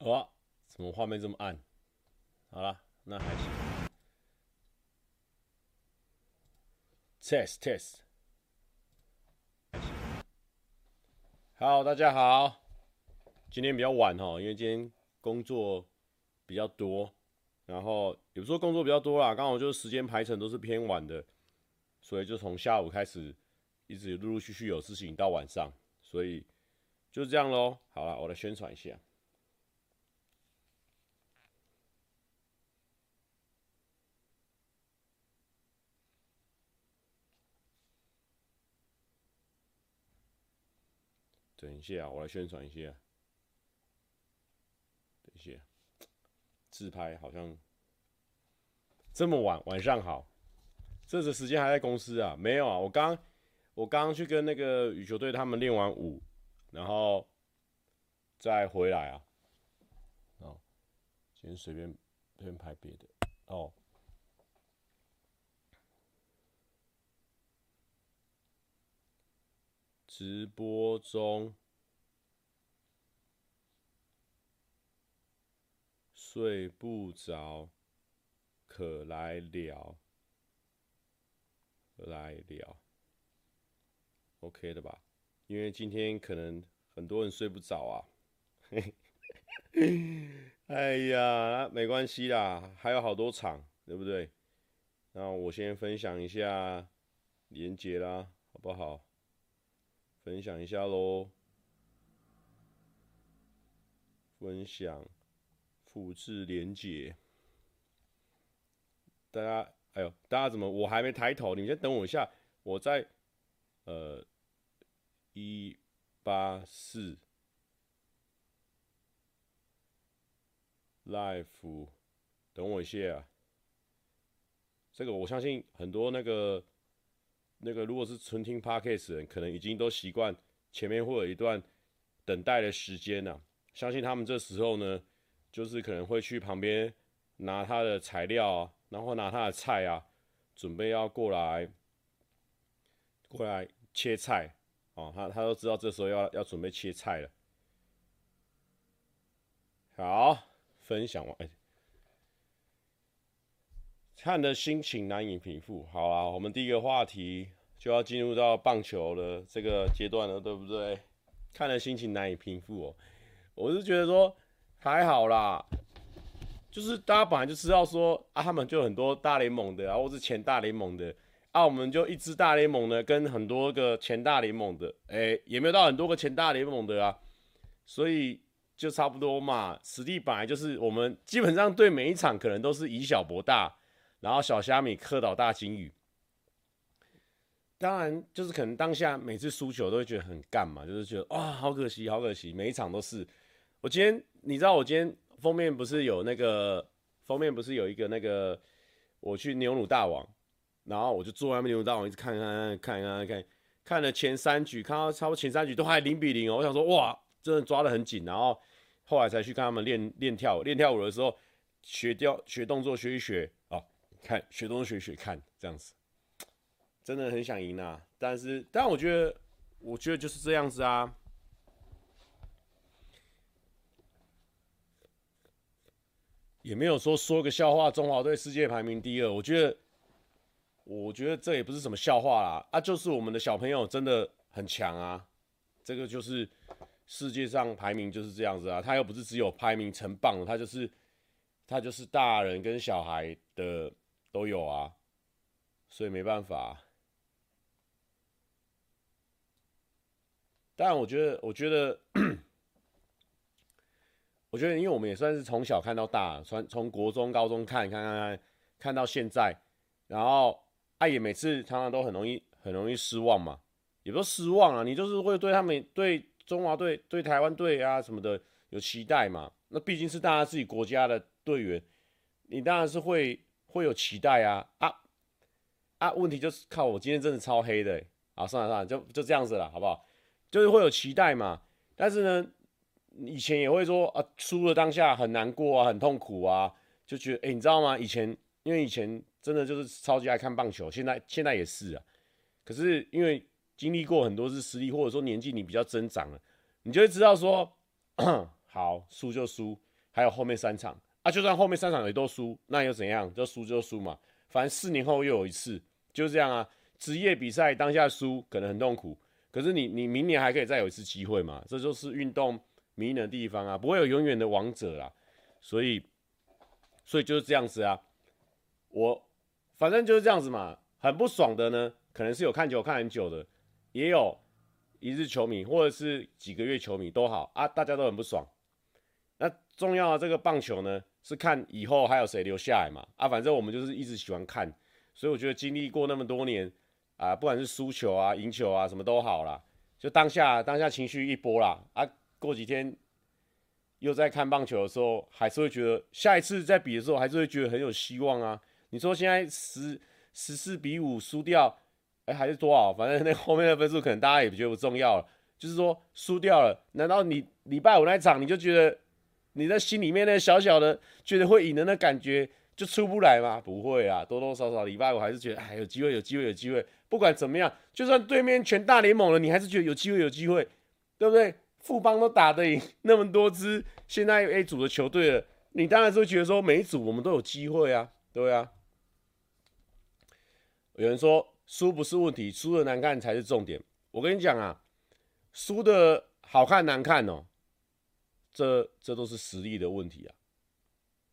哇，怎么画面这么暗？好了，那还行。Test test。好，大家好。今天比较晚哈，因为今天工作比较多，然后有时候工作比较多啦，刚好就是时间排程都是偏晚的，所以就从下午开始，一直陆陆续续有事情到晚上，所以就这样喽。好了，我来宣传一下。等一下，我来宣传一下。等一下，自拍好像这么晚，晚上好。这个时间还在公司啊？没有啊，我刚我刚刚去跟那个羽球队他们练完舞，然后再回来啊。哦，先随便随便拍别的哦。直播中睡不着，可来聊，来聊，OK 的吧？因为今天可能很多人睡不着啊。哎呀，没关系啦，还有好多场，对不对？那我先分享一下连接啦，好不好？分享一下喽，分享，复制连接。大家，哎呦，大家怎么？我还没抬头，你们先等我一下。我在，呃，一八四 life，等我一下啊。这个我相信很多那个。那个如果是纯听 Podcast 的人，可能已经都习惯前面会有一段等待的时间了。相信他们这时候呢，就是可能会去旁边拿他的材料啊，然后拿他的菜啊，准备要过来过来切菜哦。他他都知道这时候要要准备切菜了。好，分享完，看的心情难以平复。好啊，我们第一个话题就要进入到棒球的这个阶段了，对不对？看的心情难以平复哦。我是觉得说还好啦，就是大家本来就知道说啊，他们就很多大联盟的啊，或是前大联盟的啊，我们就一支大联盟的跟很多个前大联盟的，哎、也没有到很多个前大联盟的啊，所以就差不多嘛。实力本来就是我们基本上对每一场可能都是以小博大。然后小虾米克倒大鲸鱼，当然就是可能当下每次输球都会觉得很干嘛，就是觉得哇好可惜好可惜，每一场都是。我今天你知道我今天封面不是有那个封面不是有一个那个我去牛乳大王，然后我就坐在那牛乳大王一直看看看看看看，看了前三局，看到差不多前三局都还零比零哦，我想说哇真的抓得很紧，然后后来才去看他们练练跳舞，练跳舞的时候学掉学动作学一学啊。看学东学学看这样子，真的很想赢啊！但是，但我觉得，我觉得就是这样子啊，也没有说说个笑话。中华队世界排名第二，我觉得，我觉得这也不是什么笑话啦啊！就是我们的小朋友真的很强啊，这个就是世界上排名就是这样子啊。他又不是只有排名成棒，他就是他就是大人跟小孩的。都有啊，所以没办法。但我觉得，我觉得，我觉得，因为我们也算是从小看到大，从从国中、高中看，看，看，看，看到现在，然后啊，也每次常常都很容易，很容易失望嘛。也不是失望啊，你就是会对他们、对中华队、对台湾队啊什么的有期待嘛。那毕竟是大家自己国家的队员，你当然是会。会有期待啊啊啊！问题就是靠我今天真的超黑的，啊算了算了，就就这样子了，好不好？就是会有期待嘛，但是呢，以前也会说啊，输了当下很难过啊，很痛苦啊，就觉得哎、你知道吗？以前因为以前真的就是超级爱看棒球，现在现在也是啊。可是因为经历过很多次失利，或者说年纪你比较增长了，你就会知道说，好输就输，还有后面三场啊，就算后面三场也都输，那又怎样？就输就输嘛，反正四年后又有一次，就这样啊。职业比赛当下输可能很痛苦，可是你你明年还可以再有一次机会嘛，这就是运动迷人的地方啊，不会有永远的王者啦，所以所以就是这样子啊，我反正就是这样子嘛，很不爽的呢，可能是有看球看很久的，也有一日球迷或者是几个月球迷都好啊，大家都很不爽。那重要的这个棒球呢，是看以后还有谁留下来嘛，啊，反正我们就是一直喜欢看，所以我觉得经历过那么多年。啊，不管是输球啊、赢球啊，什么都好啦，就当下当下情绪一波啦。啊，过几天又在看棒球的时候，还是会觉得下一次再比的时候，还是会觉得很有希望啊。你说现在十十四比五输掉，哎、还是多少？反正那后面的分数可能大家也觉得不重要了。就是说输掉了，难道你礼拜五那场你就觉得你在心里面那小小的觉得会赢的那感觉就出不来吗？不会啊，多多少少礼拜五还是觉得哎，有机会，有机会，有机会。不管怎么样，就算对面全大联盟了，你还是觉得有机会，有机会，对不对？富邦都打得赢那么多支现在 A 组的球队了，你当然是会觉得说每一组我们都有机会啊，对啊。有人说输不是问题，输的难看才是重点。我跟你讲啊，输的好看难看哦，这这都是实力的问题啊，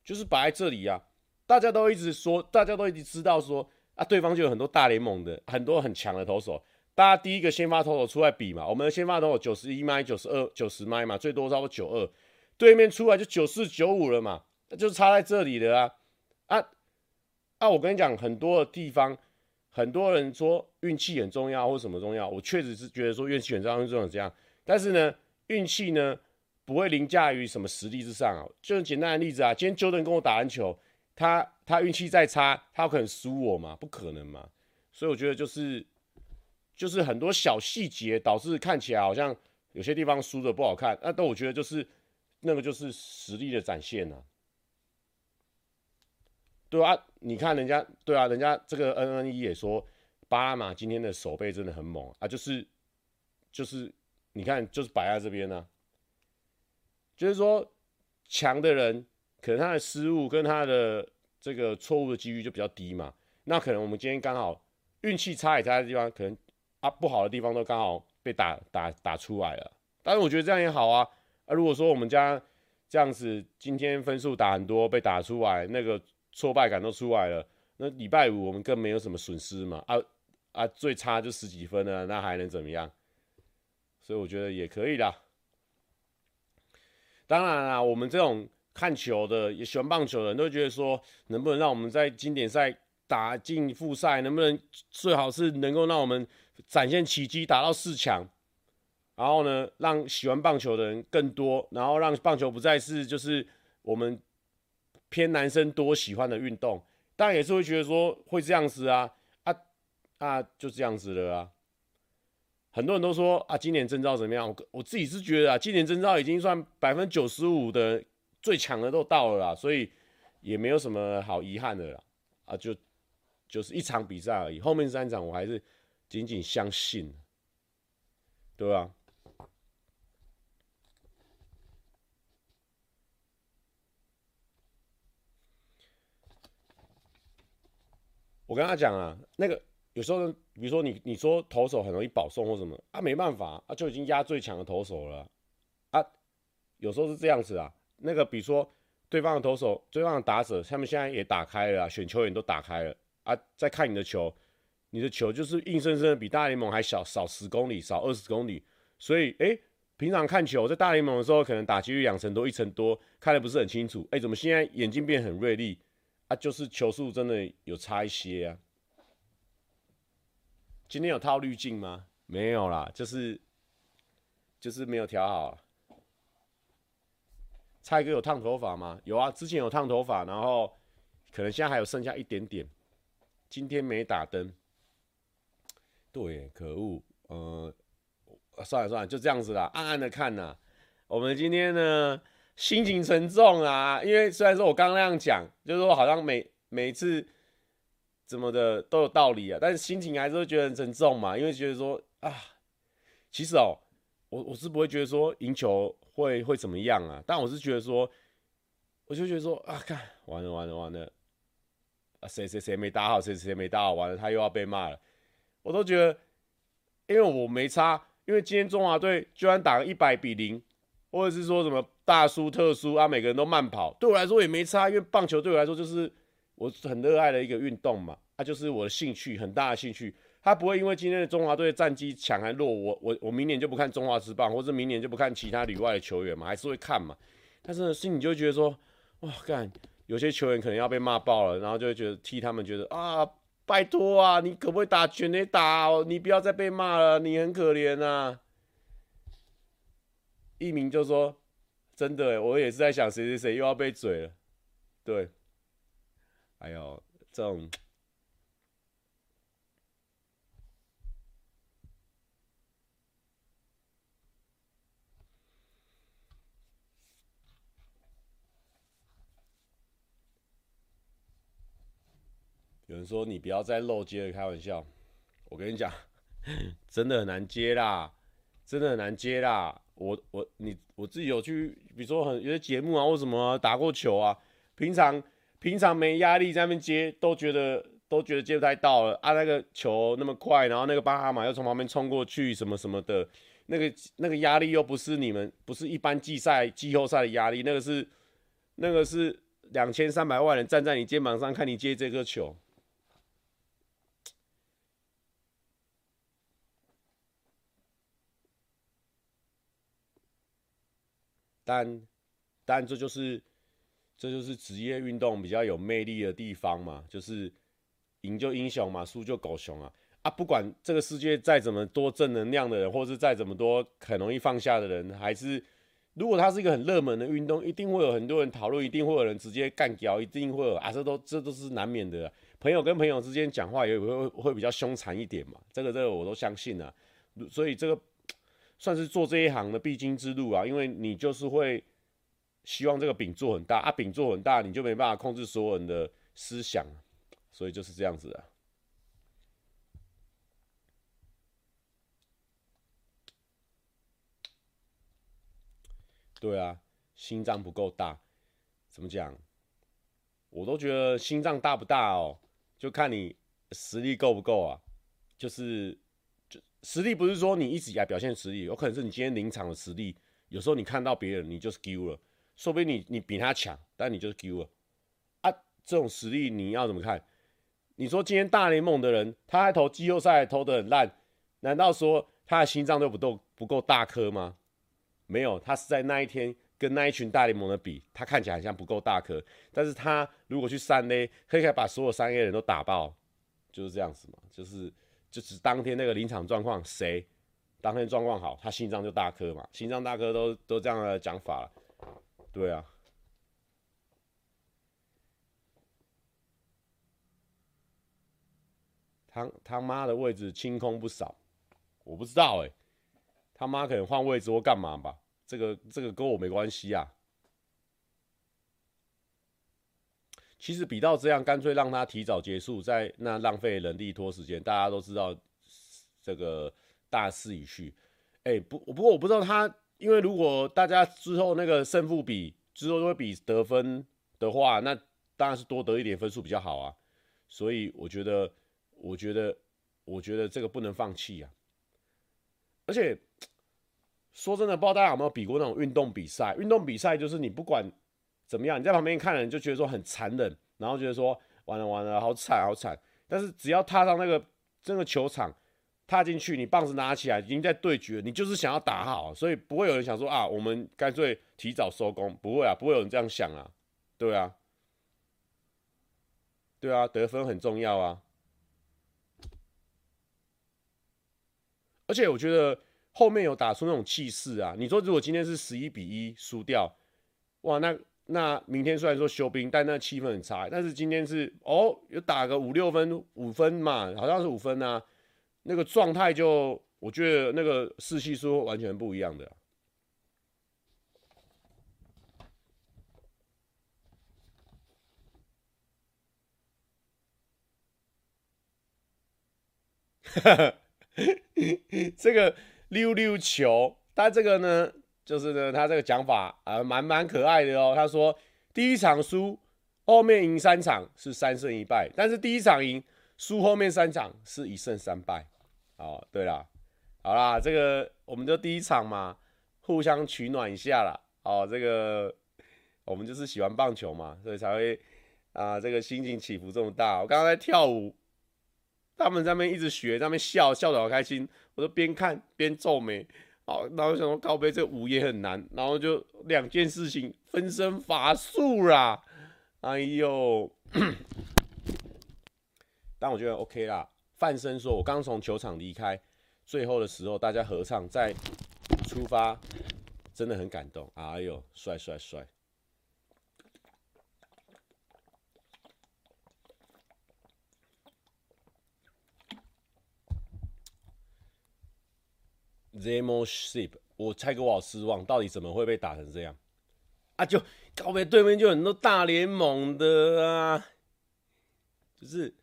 就是摆在这里啊，大家都一直说，大家都一直知道说。啊，对方就有很多大联盟的，很多很强的投手。大家第一个先发投手出来比嘛，我们的先发投手九十一迈、九十二、九十迈嘛，最多差不多九二。对面出来就九四、九五了嘛，那就差在这里了啊！啊啊！我跟你讲，很多的地方，很多人说运气很重要或什么重要，我确实是觉得说运气很重要，这种这样。但是呢，运气呢不会凌驾于什么实力之上啊。就简单的例子啊，今天 Jordan 跟我打篮球。他他运气再差，他有可能输我吗？不可能嘛！所以我觉得就是就是很多小细节导致看起来好像有些地方输的不好看，那但我觉得就是那个就是实力的展现啊。对啊，你看人家对啊，人家这个 N N E 也说巴拉马今天的守备真的很猛啊，就是就是你看就是摆在这边呢、就是说强的人。可能他的失误跟他的这个错误的几率就比较低嘛，那可能我们今天刚好运气差也差的地方，可能啊不好的地方都刚好被打打打出来了。但是我觉得这样也好啊。啊，如果说我们家这样子今天分数打很多被打出来，那个挫败感都出来了，那礼拜五我们更没有什么损失嘛。啊啊，最差就十几分了，那还能怎么样？所以我觉得也可以啦。当然啦，我们这种。看球的也喜欢棒球的人都觉得说，能不能让我们在经典赛打进复赛？能不能最好是能够让我们展现奇迹，打到四强？然后呢，让喜欢棒球的人更多，然后让棒球不再是就是我们偏男生多喜欢的运动。当然也是会觉得说会这样子啊啊啊，就这样子了啊。很多人都说啊，今年征召怎么样？我我自己是觉得啊，今年征召已经算百分之九十五的。最强的都到了啦，所以也没有什么好遗憾的啦，啊，就就是一场比赛而已，后面三场我还是仅仅相信，对吧？我跟他讲啊，那个有时候，比如说你你说投手很容易保送或什么啊，没办法啊，就已经压最强的投手了啊，有时候是这样子啊。那个，比如说对方的投手、对方的打者，他们现在也打开了啊，选球员都打开了啊，在看你的球，你的球就是硬生生的比大联盟还小，少十公里，少二十公里。所以，哎，平常看球在大联盟的时候，可能打击率两成多、一成多，看得不是很清楚。哎，怎么现在眼睛变很锐利啊？就是球速真的有差一些啊。今天有套滤镜吗？没有啦，就是就是没有调好。蔡哥有烫头发吗？有啊，之前有烫头发，然后可能现在还有剩下一点点。今天没打灯，对，可恶，呃，算了算了，就这样子啦，暗暗的看呐。我们今天呢，心情沉重啊，因为虽然说我刚刚那样讲，就是说好像每每次怎么的都有道理啊，但是心情还是会觉得很沉重嘛，因为觉得说啊，其实哦，我我是不会觉得说赢球。会会怎么样啊？但我是觉得说，我就觉得说啊，看完了完了完了，啊谁谁谁没打好，谁谁谁没打好，完了他又要被骂了。我都觉得，因为我没差，因为今天中华队居然打个一百比零，或者是说什么大输特输啊，每个人都慢跑，对我来说也没差，因为棒球对我来说就是我很热爱的一个运动嘛，它就是我的兴趣，很大的兴趣。他不会因为今天的中华队战绩强还弱，我我我明年就不看中华职棒，或者明年就不看其他旅外的球员嘛，还是会看嘛。但是，心里就觉得说。哇，干！有些球员可能要被骂爆了，然后就会觉得替他们觉得啊，拜托啊，你可不可以打全垒打哦？你不要再被骂了，你很可怜啊。一鸣就说：“真的，我也是在想谁谁谁又要被嘴了。”对，哎呦，这种。有人说你不要再漏接了，开玩笑。我跟你讲，真的很难接啦，真的很难接啦。我我你我自己有去，比如说很有些节目啊，或什么，打过球啊，平常平常没压力在那边接，都觉得都觉得接不太到了啊。那个球那么快，然后那个巴哈马又从旁边冲过去，什么什么的，那个那个压力又不是你们不是一般季赛季后赛的压力，那个是那个是两千三百万人站在你肩膀上看你接这颗球。但，但这就是，这就是职业运动比较有魅力的地方嘛，就是赢就英雄嘛，输就狗熊啊啊！不管这个世界再怎么多正能量的人，或是再怎么多很容易放下的人，还是如果它是一个很热门的运动，一定会有很多人讨论，一定会有人直接干掉，一定会有啊，这都这都是难免的。朋友跟朋友之间讲话也会会比较凶残一点嘛，这个这个我都相信啊，所以这个。算是做这一行的必经之路啊，因为你就是会希望这个饼做很大啊，饼做很大，你就没办法控制所有人的思想，所以就是这样子啊。对啊，心脏不够大，怎么讲？我都觉得心脏大不大哦，就看你实力够不够啊，就是。实力不是说你一直以来表现实力，有可能是你今天临场的实力。有时候你看到别人，你就是丢了，说不定你你比他强，但你就是丢了啊。这种实力你要怎么看？你说今天大联盟的人，他还投季后赛投得很烂，难道说他的心脏都不够不够大颗吗？没有，他是在那一天跟那一群大联盟的比，他看起来好像不够大颗，但是他如果去三 A，可以可以把所有三 A 人都打爆，就是这样子嘛，就是。就是当天那个临场状况，谁当天状况好，他心脏就大颗嘛。心脏大颗都都这样的讲法了，对啊。他他妈的位置清空不少，我不知道哎、他妈可能换位置或干嘛吧？这个这个跟我没关系啊。其实比到这样，干脆让他提早结束，在那浪费人力拖时间。大家都知道这个大势已去。哎、不，不过我不知道他，因为如果大家之后那个胜负比之后都会比得分的话，那当然是多得一点分数比较好啊。所以我觉得，我觉得，我觉得这个不能放弃啊。而且 说真的，不知道大家有没有比过那种运动比赛？运动比赛就是你不管。怎么样？你在旁边看人就觉得说很残忍，然后觉得说完了完了，好惨好惨。但是只要踏上那个这个球场，踏进去，你棒子拿起来，已经在对决，你就是想要打好，所以不会有人想说啊，我们干脆提早收工，不会啊，不会有人这样想啊，对啊，对啊，得分很重要啊。而且我觉得后面有打出那种气势啊。你说如果今天是十一比一输掉，哇，那。那明天虽然说休兵，但那气氛很差。但是今天是哦，有打个五六分，五分嘛，好像是五分啊。那个状态就，我觉得那个士气是完全不一样的。哈哈，这个溜溜球，它这个呢？就是呢，他这个讲法啊，蛮蛮可爱的哦。他说，第一场输，后面赢三场是三胜一败，但是第一场赢，输后面三场是一胜三败。哦，对啦，好啦，这个我们就第一场嘛，互相取暖一下啦。哦，这个我们就是喜欢棒球嘛，所以才会啊，这个心情起伏这么大。我刚刚在跳舞，他们在那边一直学，在那边笑笑得好开心，我就边看边皱眉。好，然后想说靠背这舞也很难，然后就两件事情分身乏术啦。哎呦，但我觉得 OK 啦。范生说：“我刚从球场离开，最后的时候大家合唱再出发，真的很感动。哎呦，帅帅帅！Zemo Ship，我猜哥我好失望，到底怎么会被打成这样？啊，就告别对面就很多大联盟的啊，就是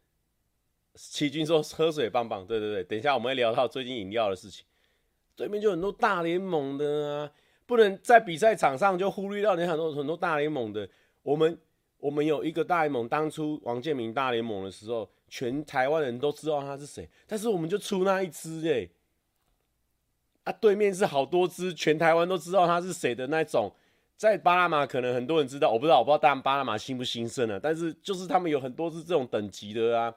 奇军说喝水棒棒，对对对，等一下我们会聊到最近饮料的事情，对面就很多大联盟的啊，不能在比赛场上就忽略掉你很多很多大联盟的。我们我们有一个大联盟，当初王建民大联盟的时候，全台湾人都知道他是谁，但是我们就出那一支哎、欸。啊，对面是好多只，全台湾都知道他是谁的那种。在巴拿马可能很多人知道，我不知道，我不知道当然巴拿马兴不兴盛了。但是就是他们有很多是这种等级的啊，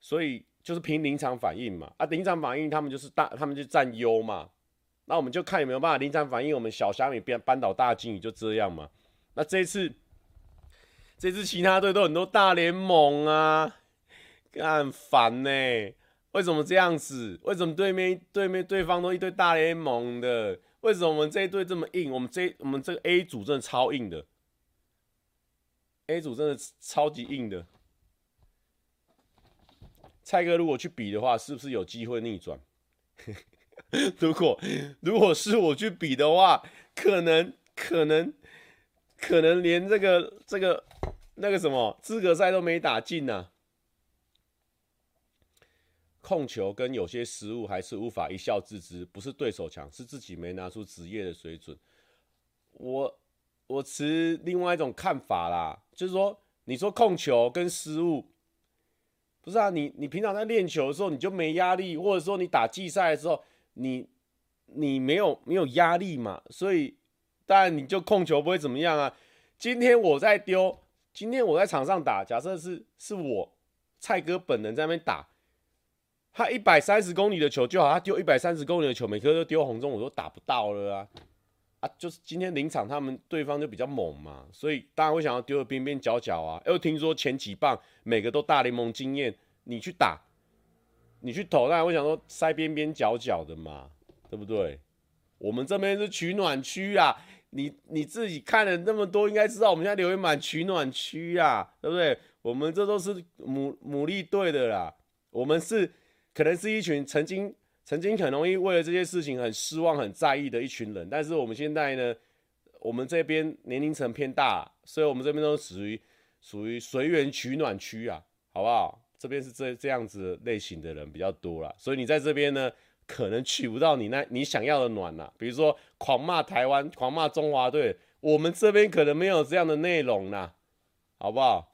所以就是凭临场反应嘛。啊，临场反应他们就是大，他们就占优嘛。那我们就看有没有办法临场反应，我们小虾米变扳倒大鲸鱼就这样嘛。那这次，这次其他队都很多大联盟啊，很烦呢。为什么这样子？为什么对面对面对方都一堆大联盟的？为什么我们这一队这么硬？我们这我们这个 A 组真的超硬的，A 组真的超级硬的。蔡哥如果去比的话，是不是有机会逆转？如果如果是我去比的话，可能可能可能连这个这个那个什么资格赛都没打进呢、控球跟有些失误还是无法一笑置之，不是对手强，是自己没拿出职业的水准。我我持另外一种看法啦，就是说，你说控球跟失误，不是啊？你你平常在练球的时候你就没压力，或者说你打季赛的时候，你你没有没有压力嘛？所以当然你就控球不会怎么样啊。今天我在丢，今天我在场上打，假设是是我蔡哥本人在那边打。他一百三十公里的球就好，他丢一百三十公里的球，每颗都丢红中，我都打不到了啊！啊，就是今天临场他们对方就比较猛嘛，所以当然会想要丢的边边角角啊。又听说前几棒每个都大联盟经验，你去打，你去投，当然会想说塞边边角角的嘛，对不对？我们这边是取暖区啊，你你自己看了那么多，应该知道我们现在留言板取暖区啊，对不对？我们这都是牡牡蛎队的啦，我们是。可能是一群曾经曾经很容易为了这些事情很失望、很在意的一群人，但是我们现在呢，我们这边年龄层偏大，所以我们这边都属于属于随缘取暖区啊，好不好？这边是这这样子类型的人比较多啦，所以你在这边呢，可能取不到你那你想要的暖呐。比如说狂骂台湾、狂骂中华队，我们这边可能没有这样的内容呐，好不好？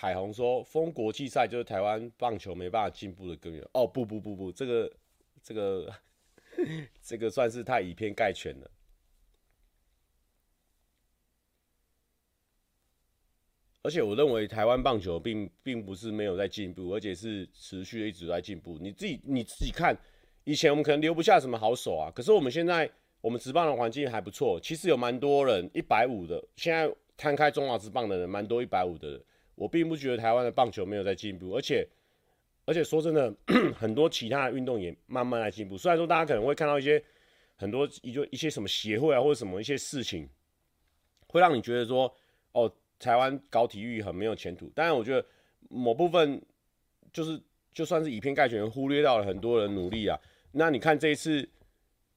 彩虹说：“封国际赛就是台湾棒球没办法进步的根源。”哦，不不不不，这个这个 这个算是太以偏概全了。而且我认为台湾棒球并并不是没有在进步，而且是持续一直在进步。你自己你自己看，以前我们可能留不下什么好手啊，可是我们现在我们职棒的环境还不错，其实有蛮多人一百五的，现在摊开中华职棒的人蛮多一百五的。我并不觉得台湾的棒球没有在进步，而且，而且说真的，很多其他的运动也慢慢在进步。虽然说大家可能会看到一些很多一就一些什么协会啊，或者什么一些事情，会让你觉得说，哦，台湾搞体育很没有前途。当然，我觉得某部分就是就算是以偏概全，忽略到了很多人努力啊。那你看这一次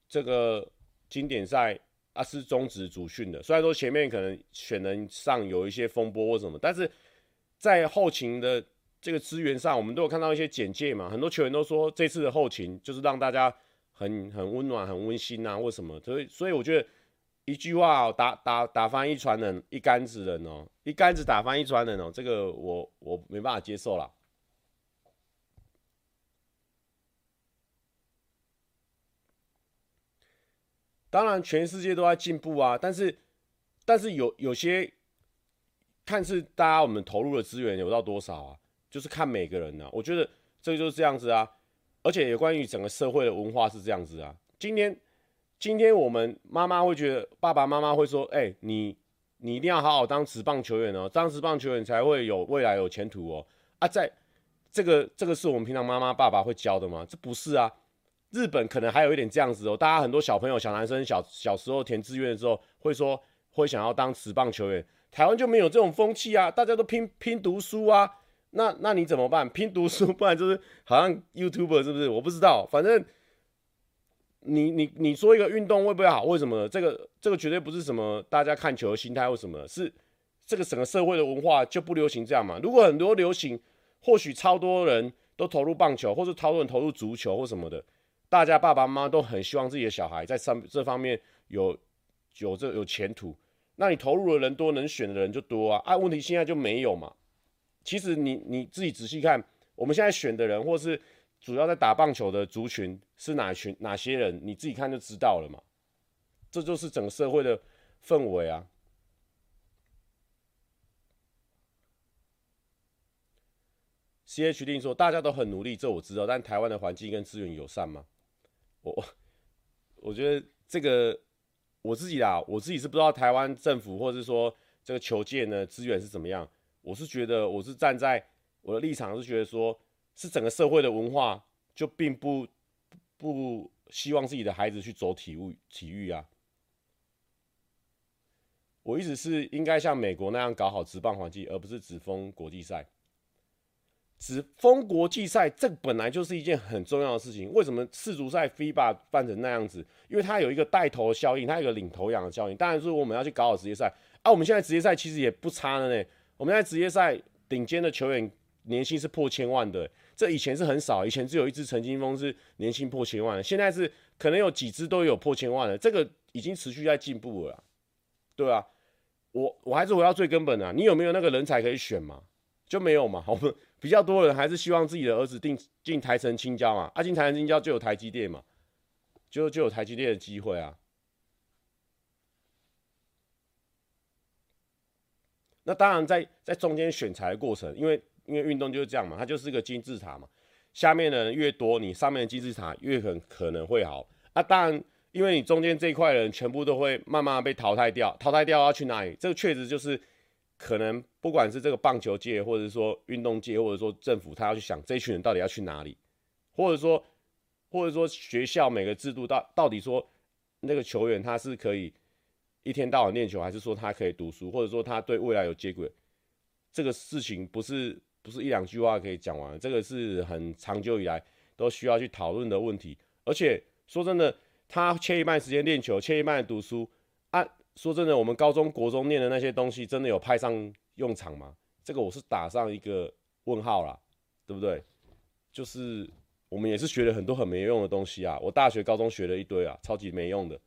这个经典赛，啊是中止主训的。虽然说前面可能选人上有一些风波或什么，但是在后勤的这个资源上，我们都有看到一些简介嘛。很多球员都说这次的后勤就是让大家很很温暖、很温馨啊，或什么。所以所以我觉得一句话哦，打打打翻一船人，一竿子人哦，一竿子打翻一船人哦，这个我我没办法接受啦。当然，全世界都在进步啊，但是，但是有有些看是大家我们投入的资源有到多少啊？就是看每个人呢、我觉得这个就是这样子啊，而且有关于整个社会的文化是这样子啊。今天，今天我们妈妈会觉得，爸爸妈妈会说，哎、你你一定要好好当职棒球员哦，当职棒球员才会有未来有前途哦。啊，在这个这个是我们平常妈妈爸爸会教的吗？这不是啊。日本可能还有一点这样子哦，大家很多小朋友、小男生小小时候填志愿的时候，会说会想要当职棒球员。台湾就没有这种风气啊，大家都拼拼读书啊。那那你怎么办？拼读书，不然就是好像 YouTuber 是不是？我不知道，反正你你你说一个运动会不会好？为什么？这个这个绝对不是什么大家看球的心态或什么，是这个整个社会的文化就不流行这样嘛。如果很多流行，或许超多人都投入棒球，或者超多人投入足球或什么的。大家爸爸妈妈都很希望自己的小孩在上这方面有有这有前途，那你投入的人多，能选的人就多啊。啊，问题现在就没有嘛。其实你你自己仔细看，我们现在选的人，或是主要在打棒球的族群是哪群哪些人，你自己看就知道了嘛。这就是整个社会的氛围啊。C H D 说大家都很努力，这我知道，但台湾的环境跟资源友善吗？我我觉得这个我自己啦，我自己是不知道台湾政府或者是说这个球界呢资源是怎么样。我是觉得我是站在我的立场是觉得说，是整个社会的文化就并不不希望自己的孩子去走体育体育啊。我一直是应该像美国那样搞好职棒环境，而不是只封国际赛。只封国际赛，这本来就是一件很重要的事情。为什么世足赛 FIBA 办成那样子？因为它有一个带头效应，它有个领头羊的效应。当然说我们要去搞好职业赛啊。我们现在职业赛其实也不差的呢。我们现在职业赛顶尖的球员年薪是破千万的，这以前是很少，以前只有一支陈金峰是年薪破千万的，现在是可能有几支都有破千万的。这个已经持续在进步了，对啊，我我还是回到最根本的，你有没有那个人才可以选嘛？就没有嘛？我们。比较多人还是希望自己的儿子进进台城青交嘛，啊进台城青交就有台积电嘛，就就有台积电的机会啊。那当然在在中间选材的过程，因为因为运动就是这样嘛，它就是个金字塔嘛，下面的人越多，你上面的金字塔越很可能会好啊。当然，因为你中间这一块人全部都会慢慢被淘汰掉，淘汰掉要去哪里？这个确实就是。可能不管是这个棒球界，或者说运动界，或者说政府，他要去想这群人到底要去哪里，或者说，或者说学校每个制度到到底说那个球员他是可以一天到晚练球，还是说他可以读书，或者说他对未来有接轨，这个事情不是不是一两句话可以讲完，这个是很长久以来都需要去讨论的问题。而且说真的，他切一半时间练球，切一半读书啊。说真的，我们高中国中念的那些东西，真的有派上用场吗？这个我是打上一个问号啦，对不对？就是我们也是学了很多很没用的东西啊，我大学、高中学了一堆啊，超级没用的。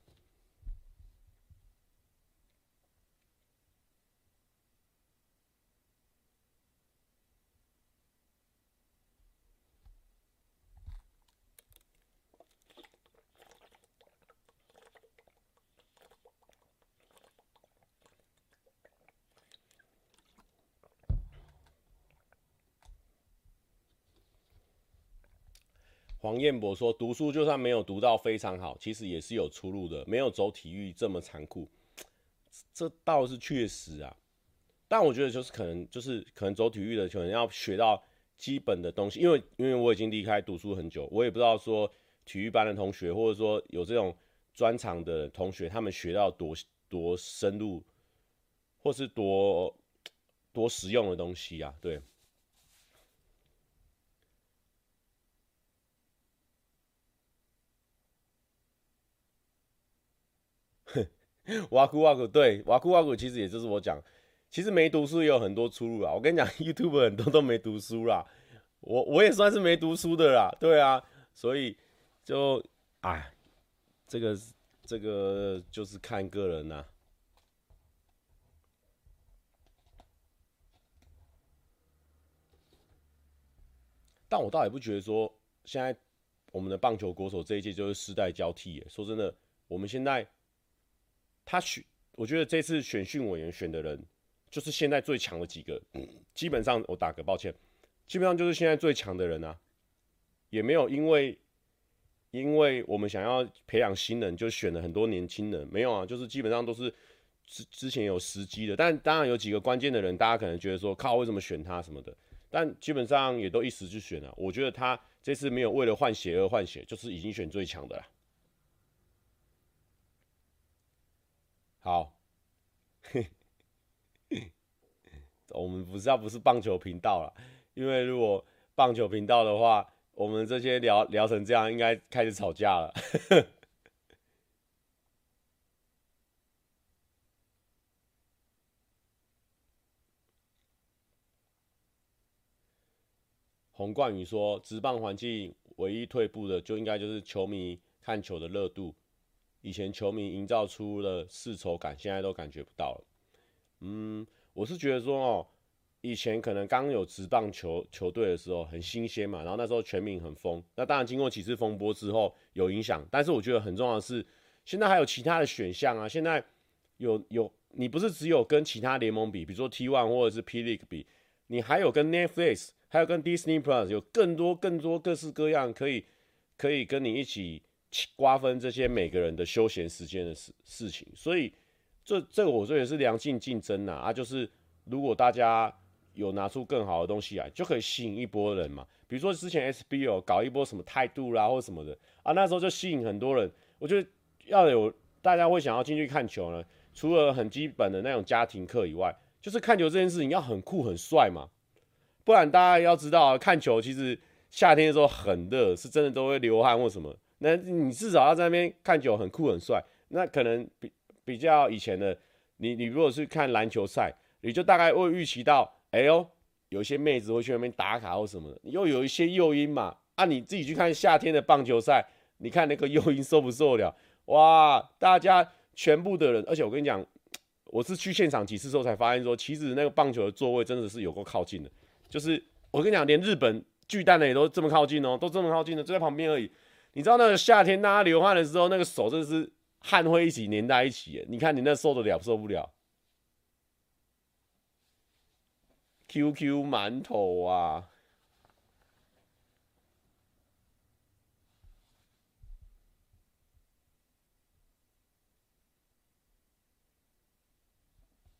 黄彦博说：“读书就算没有读到非常好，其实也是有出路的，没有走体育这么残酷。这倒是确实啊，但我觉得就是可能就是可能走体育的，可能要学到基本的东西。因为因为我已经离开读书很久，我也不知道说体育班的同学，或者说有这种专长的同学，他们学到多多深入，或是多多实用的东西啊，对。”哇酷哇酷，对，哇酷哇酷，其实也就是我讲，其实没读书也有很多出路啊。我跟你讲，YouTube 很多都没读书啦，我我也算是没读书的啦，对啊，所以就哎，这个这个就是看个人呐、但我倒也不觉得说，现在我们的棒球国手这一届就是世代交替。说真的，我们现在他选，我觉得这次选训委员选的人，就是现在最强的几个。基本上，我打个抱歉，基本上就是现在最强的人啊，也没有因为因为我们想要培养新人，就选了很多年轻人，没有啊，就是基本上都是之之前有时机的。但当然有几个关键的人，大家可能觉得说，靠，为什么选他什么的。但基本上也都一时就选了。我觉得他这次没有为了换血而换血，就是已经选最强的了。好，我们不是要不是棒球频道了，因为如果棒球频道的话，我们这些聊聊成这样，应该开始吵架了。洪冠宇说：“职棒环境唯一退步的，就应该就是球迷看球的热度。以前球迷营造出了世仇感，现在都感觉不到了。嗯，我是觉得说哦，以前可能刚有职棒球球队的时候很新鲜嘛，然后那时候全民很疯。那当然经过几次风波之后有影响，但是我觉得很重要的是，现在还有其他的选项啊。现在有有你不是只有跟其他联盟比，比如说 T1 或者是 P League 比，你还有跟 Netflix。”还有跟 Disney Plus 有更多更多各式各样可以可以跟你一起瓜分这些每个人的休闲时间的事事情，所以这这个我说也是良性竞争呐啊，就是如果大家有拿出更好的东西来，就可以吸引一波人嘛。比如说之前 SBO 搞一波什么态度啦或什么的啊，那时候就吸引很多人。我觉得要有大家会想要进去看球呢，除了很基本的那种家庭课以外，就是看球这件事情要很酷很帅嘛。不然大家要知道啊，看球其实夏天的时候很热，是真的都会流汗或什么。那你至少要在那边看球很酷很帅。那可能比比较以前的，你你如果是看篮球赛，你就大概会预期到，哎呦，有些妹子会去那边打卡或什么的，又有一些诱因嘛。啊，你自己去看夏天的棒球赛，你看那个诱因受不受得了？哇，大家全部的人，而且我跟你讲，我是去现场几次之后才发现说，其实那个棒球的座位真的是有够靠近的。就是我跟你讲，连日本巨蛋的也都这么靠近哦，都这么靠近的，就在旁边而已。你知道那个夏天大家流汗的时候，那个手真的是汗会一起粘在一起。你看你那受得了受不了？QQ 馒头啊！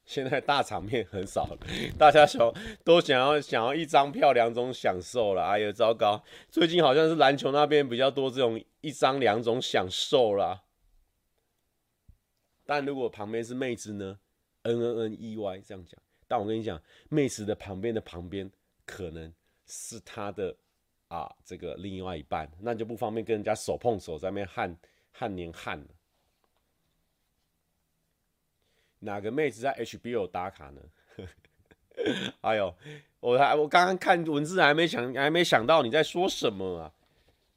现在大场面很少了，大家想都想要想要一张票两种享受了。哎呀，糟糕！最近好像是篮球那边比较多这种一张两种享受啦。但如果旁边是妹子呢？N N N E Y 这样讲。但我跟你讲，妹子的旁边的旁边可能是他的啊这个另外一半，那就不方便跟人家手碰手在那边汗汗黏汗了。哪个妹子在 HBO 打卡呢？哎呦，我还我刚刚看文字还没想还没想到你在说什么啊？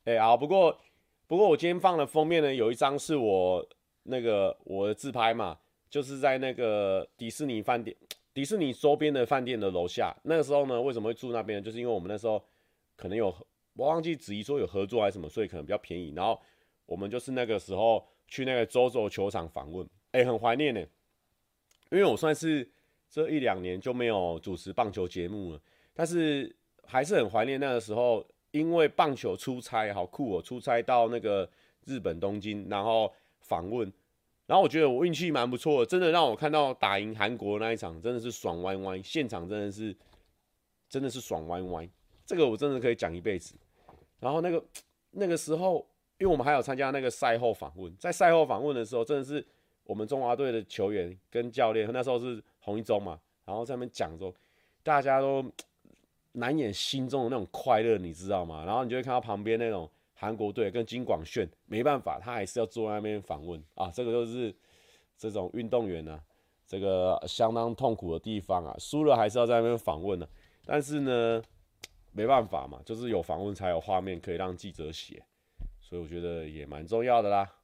哎、欸、好，不过不过我今天放的封面呢，有一张是我那个我的自拍嘛，就是在那个迪士尼饭店，迪士尼周边的饭店的楼下。那个时候呢，为什么会住那边？就是因为我们那时候可能有我忘记子怡说有合作还是什么，所以可能比较便宜。然后我们就是那个时候去那个 JOJO 球场访问，哎、很怀念呢。因为我算是这一两年就没有主持棒球节目了，但是还是很怀念那个时候，因为棒球出差好酷哦，出差到那个日本东京，然后访问，然后我觉得我运气蛮不错的，真的让我看到打赢韩国那一场，真的是爽歪歪，现场真的是真的是爽歪歪，这个我真的可以讲一辈子。然后那个那个时候，因为我们还有参加那个赛后访问，在赛后访问的时候，真的是。我们中华队的球员跟教练，那时候是洪一中嘛，然后在那边讲说，大家都难掩心中的那种快乐，你知道吗？然后你就会看到旁边那种韩国队跟金广炫，没办法，他还是要坐在那边访问啊，这个就是这种运动员呢、这个相当痛苦的地方啊，输了还是要在那边访问呢、但是呢，没办法嘛，就是有访问才有画面可以让记者写，所以我觉得也蛮重要的啦。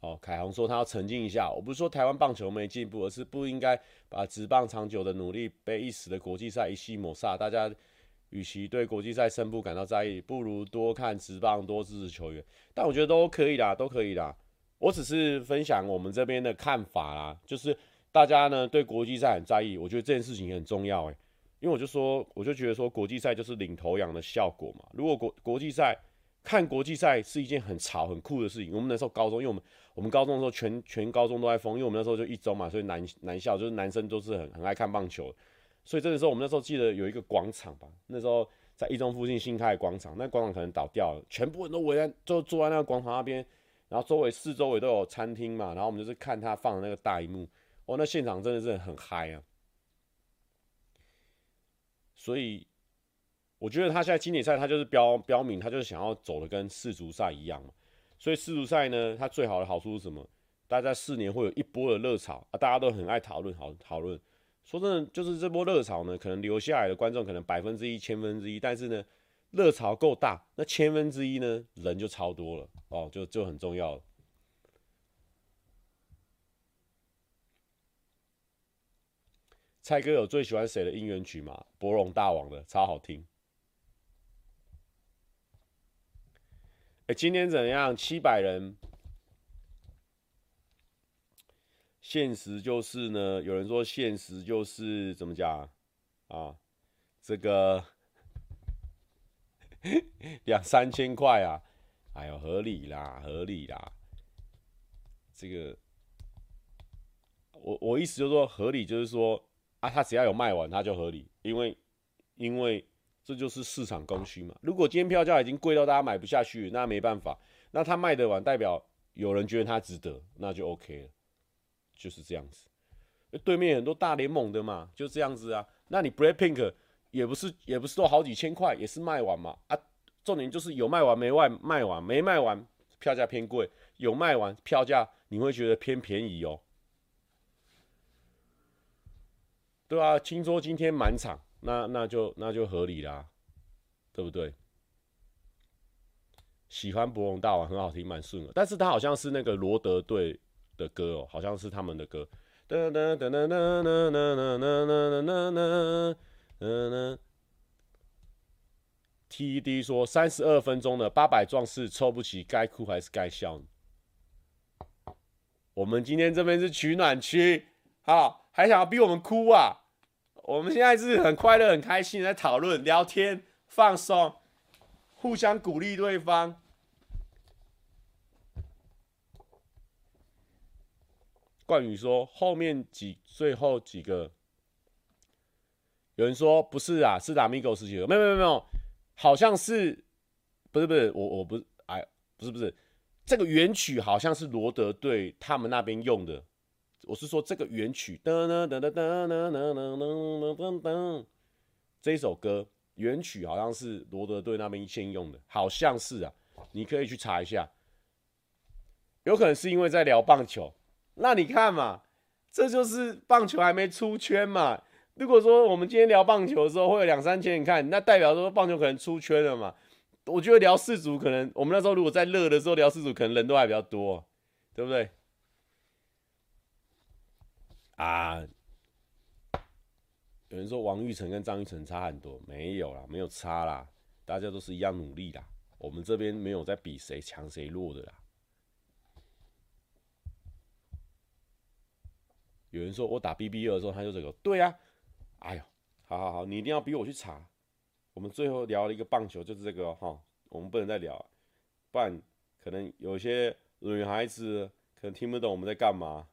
哦，凯宏说他要澄清一下，我不是说台湾棒球没进步，而是不应该把职棒长久的努力被一时的国际赛一夕抹煞。大家与其对国际赛胜负感到在意，不如多看职棒，多支持球员。但我觉得都可以啦，都可以啦。我只是分享我们这边的看法啦，就是大家呢对国际赛很在意，我觉得这件事情也很重要诶，因为我就说，我就觉得说国际赛就是领头羊的效果嘛。如果国国际赛看国际赛是一件很潮很酷的事情，我们那时候高中，因为我们。我们高中的时候全，全高中都在疯，因为我们那时候就一中嘛，所以男男校就是男生都是很很爱看棒球，所以这个时候我们那时候记得有一个广场吧，那时候在一中附近新开的广场，那广场可能倒掉了，全部人都围在，就坐在那个广场那边，然后周围四周围都有餐厅嘛，然后我们就是看他放的那个大荧幕，哦，那现场真的是很嗨啊，所以我觉得他现在经典赛他就是标标明他就是想要走的跟世足赛一样嘛。所以世足赛呢，它最好的好处是什么？大家四年会有一波的热潮啊，大家都很爱讨论，好讨论。说真的，就是这波热潮呢，可能留下来的观众可能百分之一、千分之一，但是呢，热潮够大，那千分之一呢，人就超多了哦，就就很重要了。蔡哥有最喜欢谁的应援曲吗？博龙大王的，超好听。哎，今天怎样？七百人。现实就是呢，有人说现实就是怎么讲啊？这个 两三千块啊，哎呦，合理啦，合理啦。这个，我我意思就是说合理，就是说啊，他只要有卖完，他就合理，因为因为。这就是市场供需嘛。如果今天票价已经贵到大家买不下去，那没办法。那他卖得完，代表有人觉得他值得，那就 OK 了，就是这样子。对面很多大联盟的嘛，就这样子啊。那你 Blackpink 也不是也不是都好几千块，也是卖完嘛。啊，重点就是有卖完没卖卖完没卖完，票价偏贵；有卖完票价你会觉得偏便宜哦。对啊，听说今天满场。那那就那就合理啦，对不对？喜欢博龙大王很好听，蛮顺的。但是他好像是那个罗德队的歌哦，好像是他们的歌。哒哒哒哒哒哒哒哒哒哒哒哒哒。TED 说三十二分钟的八百壮士凑不齐，该哭还是该笑？我们今天这边是取暖区，好，还想要逼我们哭啊？我们现在是很快乐、很开心，在讨论、聊天、放松，互相鼓励对方。冠宇说：“后面几最后几个，有人说不是啊，是 Lamigo 十几个，没有没有没有，好像是，不是不是，我我不是，哎，不是不是，这个原曲好像是罗德队他们那边用的。”我是说这个原曲，噔噔噔噔噔噔噔噔噔噔，这一首歌原曲好像是罗德队那边先用的，好像是啊，你可以去查一下，有可能是因为在聊棒球。那你看嘛，这就是棒球还没出圈嘛。如果说我们今天聊棒球的时候会有两三千人看，那代表说棒球可能出圈了嘛。我觉得聊四组可能，我们那时候如果在热的时候聊四组，可能人都还比较多，对不对？啊！有人说王玉成跟张玉成差很多，没有啦，没有差啦，大家都是一样努力啦。我们这边没有在比谁强谁弱的啦。有人说我打 BB 二的时候，他就这个，对呀、啊。哎呦，好好好，你一定要逼我去查。我们最后聊了一个棒球，就是这个哈、哦，我们不能再聊，不然可能有些女孩子可能听不懂我们在干嘛。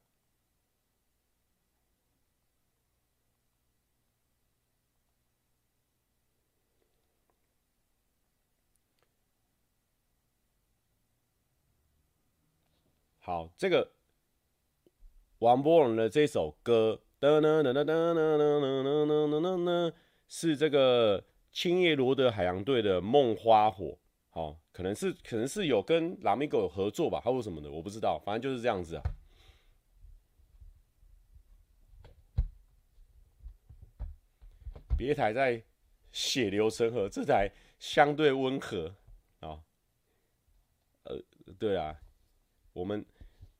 好，这个王波龙的这首歌，噔噔噔噔噔噔噔噔噔噔噔，是这个青叶罗德海洋队的《梦花火》。好，可能是可能是有跟拉米狗有合作吧，还有什么的，我不知道，反正就是这样子啊。别台在血流成河，这台相对温和啊。呃，对啊，我们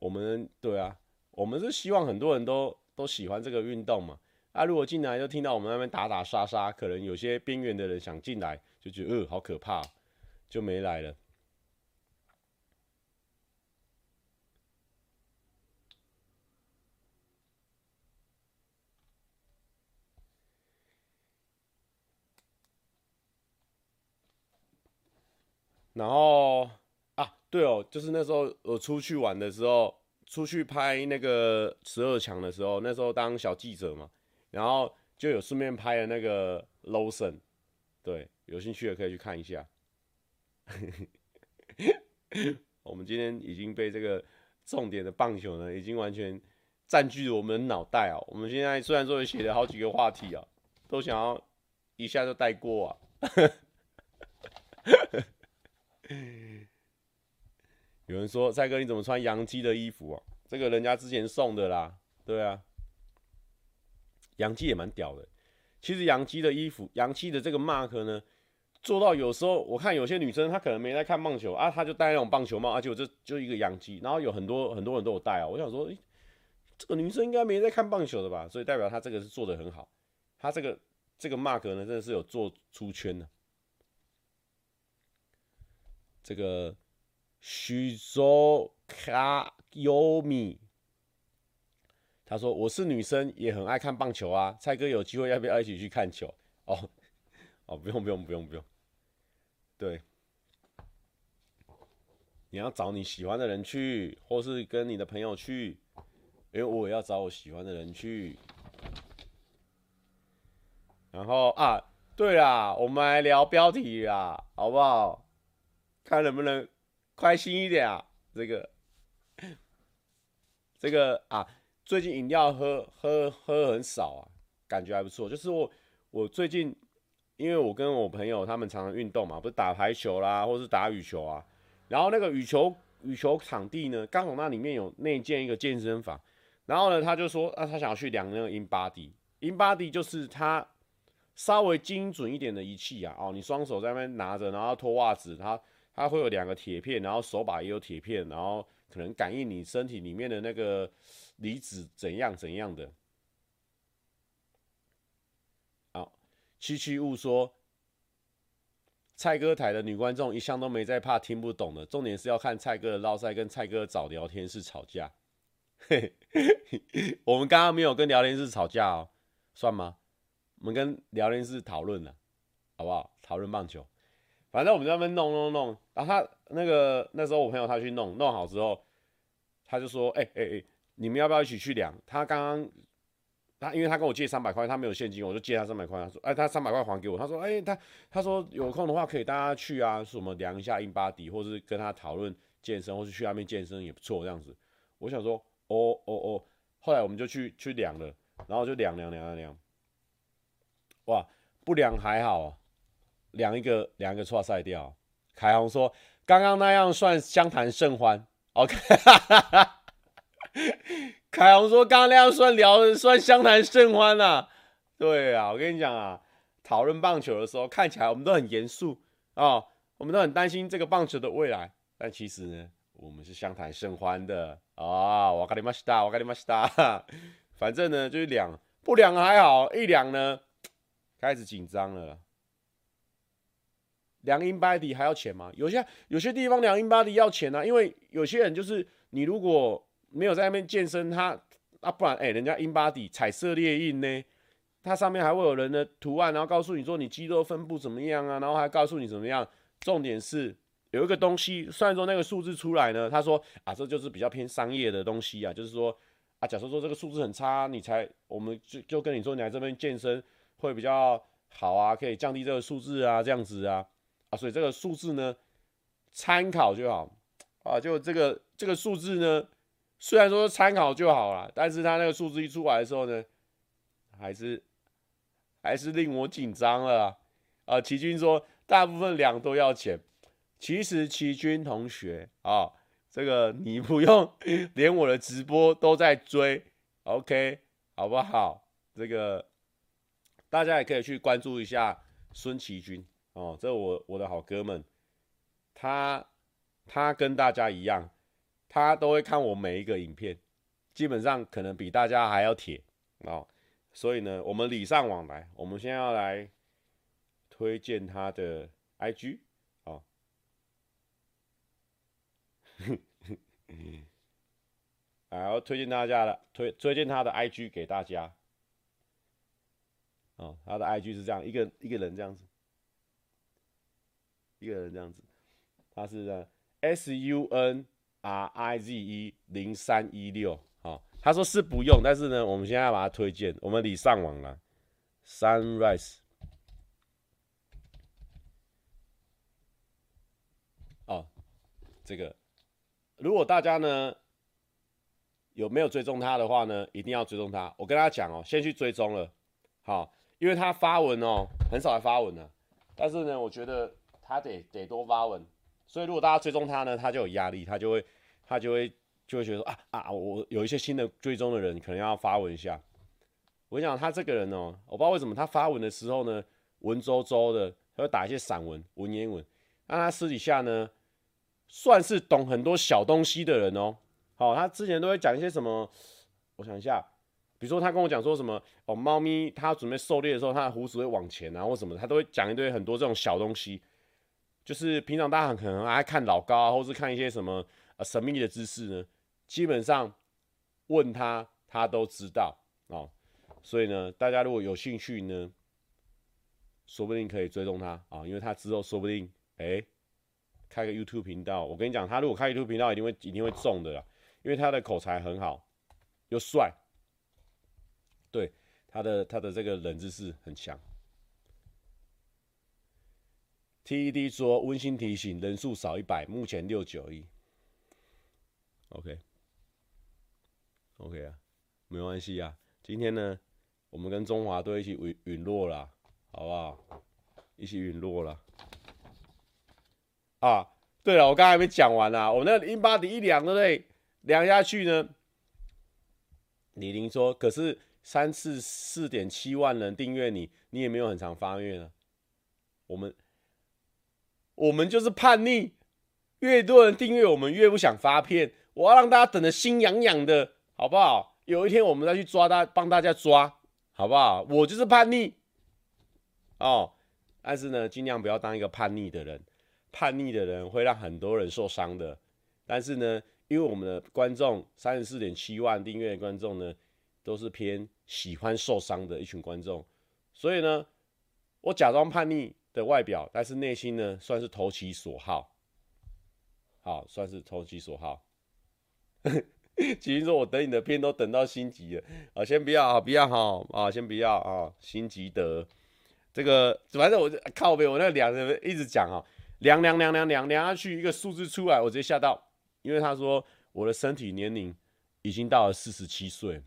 我们对啊，我们是希望很多人都都喜欢这个运动嘛。啊，如果进来就听到我们那边打打杀杀，可能有些边缘的人想进来就觉得呃好可怕，就没来了。然后，对哦，就是那时候我出去玩的时候，出去拍那个十二强的时候，那时候当小记者嘛，然后就有顺便拍了那个 Lowson 对，有兴趣的可以去看一下。我们今天已经被这个重点的棒球呢，已经完全占据了我们的脑袋啊。我们现在虽然说写了好几个话题啊，都想要一下就带过啊。有人说：“蔡哥，你怎么穿洋基的衣服啊？这个人家之前送的啦。”对啊，洋基也蛮屌的。其实洋基的衣服，洋基的这个 mark 呢，做到有时候我看有些女生她可能没在看棒球啊，她就戴那种棒球帽，而且我这就一个洋基，然后有很多很多人都有戴啊。我想说，诶，这个女生应该没在看棒球的吧？所以代表她这个是做的很好。她这个这个 mark 呢，真的是有做出圈的。这个徐州卡优米，他说：“我是女生，也很爱看棒球啊。蔡哥有机会要不要一起去看球？哦，哦，不用不用不用不用。对，你要找你喜欢的人去，或是跟你的朋友去，因为我也要找我喜欢的人去。然后啊，对啦，我们来聊标题啦，好不好？”看能不能开心一点啊！这个，这个啊，最近饮料喝喝喝很少啊，感觉还不错。就是我我最近，因为我跟我朋友他们常常运动嘛，不是打排球啦，或是打羽球啊。然后那个羽球羽球场地呢，刚好那里面有内建一个健身房。然后呢，他就说啊，他想要去量那个 InBody，InBody 就是他稍微精准一点的仪器啊。哦，你双手在那边拿着，然后脱袜子，他。它会有两个铁片，然后手把也有铁片，然后可能感应你身体里面的那个离子怎样怎样的。好，七七雾说，蔡哥台的女观众一向都没在怕听不懂的，重点是要看蔡哥的烙赛跟蔡哥找聊天室吵架。我们刚刚没有跟聊天室吵架哦，算吗？我们跟聊天室讨论了，好不好？讨论棒球。反正我们在那边弄弄弄，然后他那个那时候我朋友他去弄弄好之后，他就说：“哎哎哎，你们要不要一起去量？”他刚刚他因为他跟我借三百块，他没有现金，我就借他三百块。他说：“哎，他三百块还给我。”他说：“哎，他他说有空的话可以大家去啊，什么量一下 InBody，或是跟他讨论健身，或是去那边健身也不错这样子。”我想说：“哦哦哦。”后来我们就去去量了，然后就量量量量量，哇，不量还好。两一个两一个错赛掉，凯宏说刚刚那样算相谈甚欢，OK，凯宏说刚刚那样算聊算相谈甚欢啊，对啊，我跟你讲啊，讨论棒球的时候看起来我们都很严肃啊，我们都很担心这个棒球的未来，但其实呢，我们是相谈甚欢的。啊，我跟你妈打，我跟你妈打，反正呢就是两不两还好，一两呢开始紧张了。量 InBody 还要钱吗？有些有些地方量 InBody 要钱啊，因为有些人就是你如果没有在那边健身，他啊不然哎、人家 InBody 彩色列印呢，它上面还会有人的图案，然后告诉你说你肌肉分布怎么样啊，然后还告诉你怎么样。重点是有一个东西，虽然说那个数字出来呢，他说啊这就是比较偏商业的东西啊，就是说啊假设说这个数字很差，你才我们就就跟你说你来这边健身会比较好啊，可以降低这个数字啊，这样子啊。啊，所以这个数字呢，参考就好啊。就这个这个数字呢，虽然说参考就好了，但是他那个数字一出来的时候呢，还是还是令我紧张了啊！啊，奇军说大部分粮都要钱，其实奇军同学啊，这个你不用连我的直播都在追，OK，好不好？这个大家也可以去关注一下孙奇军哦，这我我的好哥们，他他跟大家一样。他都会看我每一个影片，基本上可能比大家还要铁哦，所以呢，我们礼尚往来，我们先要来推荐他的 IG 哦，还要推荐大家的推推荐他的 IG 给大家哦，他的 IG 是这样一个一个人这样子，一个人这样子，他是 S U N。R I Z E 零三一六，好，他说是不用，但是呢，我们现在要把它推荐，我们礼尚往来。Sunrise，哦，这个，如果大家呢有没有追踪他的话呢，一定要追踪他。我跟大家讲哦，先去追踪了，好，因为他发文哦，很少来发文了，但是呢，我觉得他得得多发文。所以如果大家追踪他呢，他就有压力，他就会他就会就会觉得说啊啊，我有一些新的追踪的人可能要发文一下。我跟你讲，他这个人哦，我不知道为什么他发文的时候呢，文绉绉的，他会打一些散文、文言文。那他私底下呢，算是懂很多小东西的人哦。好，他之前都会讲一些什么，我想一下，比如说他跟我讲说什么哦，猫咪它准备狩猎的时候，它的胡子会往前啊，或什么，他都会讲一堆很多这种小东西。就是平常大家可能爱看老高啊，或是看一些什么呃神秘的知识呢，基本上问他他都知道哦。所以呢，大家如果有兴趣呢，说不定可以追踪他啊、因为他之后说不定哎、开个 YouTube 频道。我跟你讲，他如果开 YouTube 频道，一定会一定会中的啦，因为他的口才很好，又帅，对他的他的这个冷知识很强。TED 说：“温馨提醒，人数少一百，目前六九亿。OK，OK 啊，没关系啊。今天呢，我们跟中华队一起陨陨落啦，好不好？一起陨落了。啊，对了，我刚才还没讲完啊。我那个英巴迪一量，对不对？量下去呢，李玲说：‘可是三次四点七万人订阅你，你也没有很长发愿啊。’我们。”我们就是叛逆，越多人订阅我们，越不想发片。我要让大家等得心痒痒的，好不好？有一天我们再去抓他，帮大家抓，好不好？我就是叛逆哦，但是呢，尽量不要当一个叛逆的人。叛逆的人会让很多人受伤的。但是呢，因为我们的观众三十四点七万订阅的观众呢，都是偏喜欢受伤的一群观众，所以呢，我假装叛逆。的外表，但是内心呢，算是投其所好，好，算是投其所好。其实说，我等你的片都等到心急了啊，先不要啊，不要哈啊，先不要啊，心急得这个，反正我靠北，我那两人一直讲啊，量量量量量量下去，一个数字出来，我直接吓到，因为他说我的身体年龄已经到了四十七岁。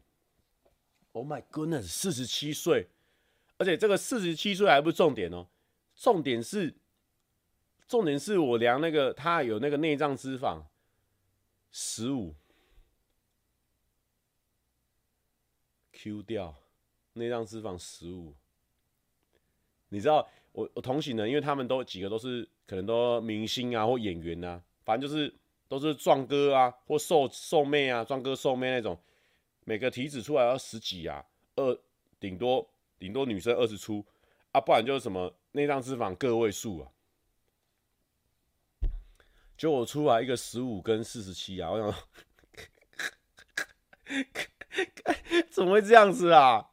Oh my goodness，四十七岁，而且这个四十七岁还不是重点哦。重点是，重点是我量那个，他有那个内脏脂肪十五，Q 掉内脏脂肪十五。你知道我我同行的，因为他们都几个都是可能都明星啊或演员啊，反正就是都是壮哥啊或瘦瘦妹啊，壮哥瘦妹那种，每个体脂出来要十几啊，二顶多顶多女生二十出啊，不然就是什么。内脏脂肪个位数啊，就我出来一个十五跟四十七啊，我想，怎么会这样子啊？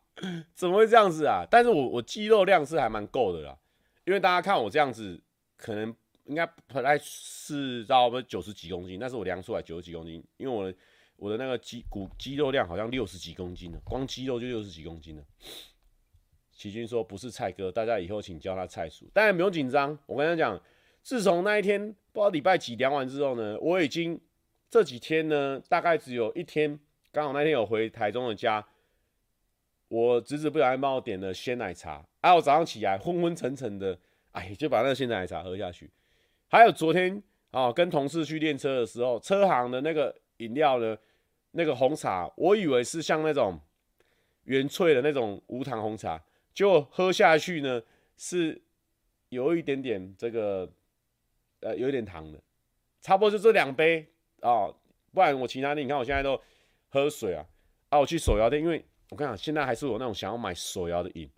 怎么会这样子啊？但是我我肌肉量是还蛮够的啦，因为大家看我这样子，可能应该本来是到不九十几公斤，但是我量出来九十几公斤，因为我的我的那个肌骨肌肉量好像六十几公斤呢，光肌肉就六十几公斤了。奇军说：“不是蔡哥，大家以后请叫他蔡叔。当然不用紧张。我跟他讲，自从那一天不知道礼拜几量完之后呢，我已经这几天呢，大概只有一天，刚好那天有回台中的家，我侄子不小心帮我点了鲜奶茶，啊，我早上起来昏昏沉沉的，哎，就把那个鲜奶茶喝下去。还有昨天啊，跟同事去练车的时候，车行的那个饮料呢，那个红茶，我以为是像那种原萃的那种无糖红茶，就喝下去呢，是有一点点这个，呃，有一点糖的，差不多就这两杯啊，不然我其他的，你看我现在都喝水啊，啊，我去手摇店，因为我跟你讲，现在还是有那种想要买手摇的瘾，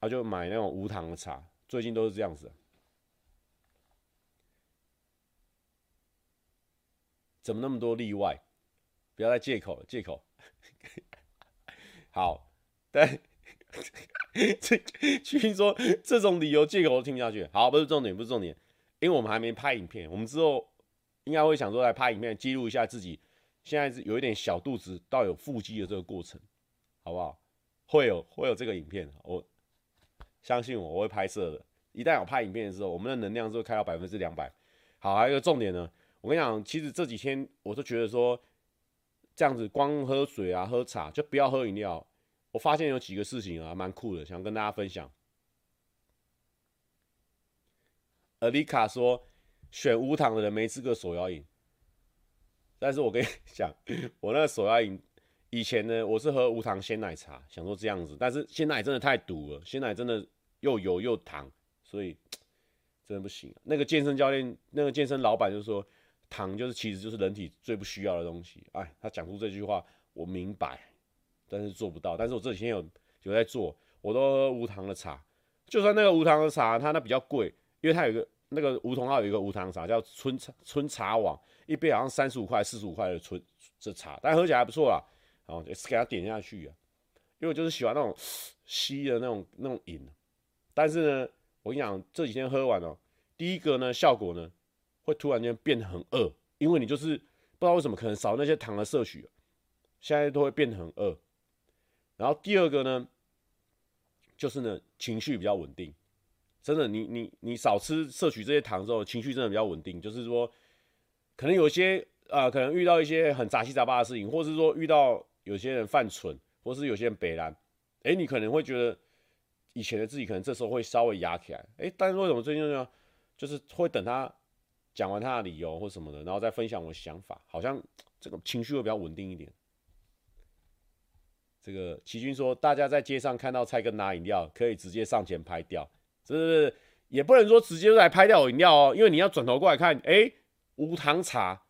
啊，就买那种无糖的茶，最近都是这样子。怎么那么多例外？不要再借口了，借口。好，但这 听说这种理由借口我都听不下去。好，不是重点，不是重点，因为我们还没拍影片，我们之后应该会想说来拍影片，记录一下自己现在是有一点小肚子到有腹肌的这个过程，好不好？会有会有这个影片，我相信我，我会拍摄的。一旦有拍影片的时候，我们的能量就会开到百分之两百。好，还有一个重点呢。我跟你讲，其实这几天我都觉得说，这样子光喝水啊、喝茶，就不要喝饮料。我发现有几个事情啊，蛮酷的，想跟大家分享。阿丽卡说，选无糖的人没资格手摇饮。但是我跟你讲，我那个手摇饮以前呢，我是喝无糖鲜奶茶，想说这样子，但是鲜奶真的太毒了，鲜奶真的又油又糖，所以真的不行。那个健身教练，那个健身老板就说。糖就是，其实就是人体最不需要的东西。哎，他讲出这句话，我明白，但是做不到。但是我这几天有有在做，我都喝无糖的茶。就算那个无糖的茶，它那比较贵，因为它有个那个梧桐号有一个无糖茶叫春茶春茶网，一杯好像三十五块、四十五块的春这茶，但喝起来还不错啦。然后是给它点下去啊，因为我就是喜欢那种稀的那种那种饮。但是呢，我跟你讲，这几天喝完了，第一个呢效果呢。会突然间变得很饿，因为你就是不知道为什么，可能少那些糖的摄取，现在都会变得很饿。然后第二个呢，就是呢情绪比较稳定，真的，你你你少吃摄取这些糖之后，情绪真的比较稳定。就是说，可能有些啊、可能遇到一些很杂七杂八的事情，或是说遇到有些人犯蠢，或是有些人北烂，哎，你可能会觉得以前的自己可能这时候会稍微压起来，哎，但是为什么最近呢？就是会等他。讲完他的理由或什么的，然后再分享我的想法，好像这个情绪会比较稳定一点。这个齐军说，大家在街上看到菜根拿饮料，可以直接上前拍掉，这是也不能说直接来拍掉饮料哦，因为你要转头过来看，哎，无糖茶，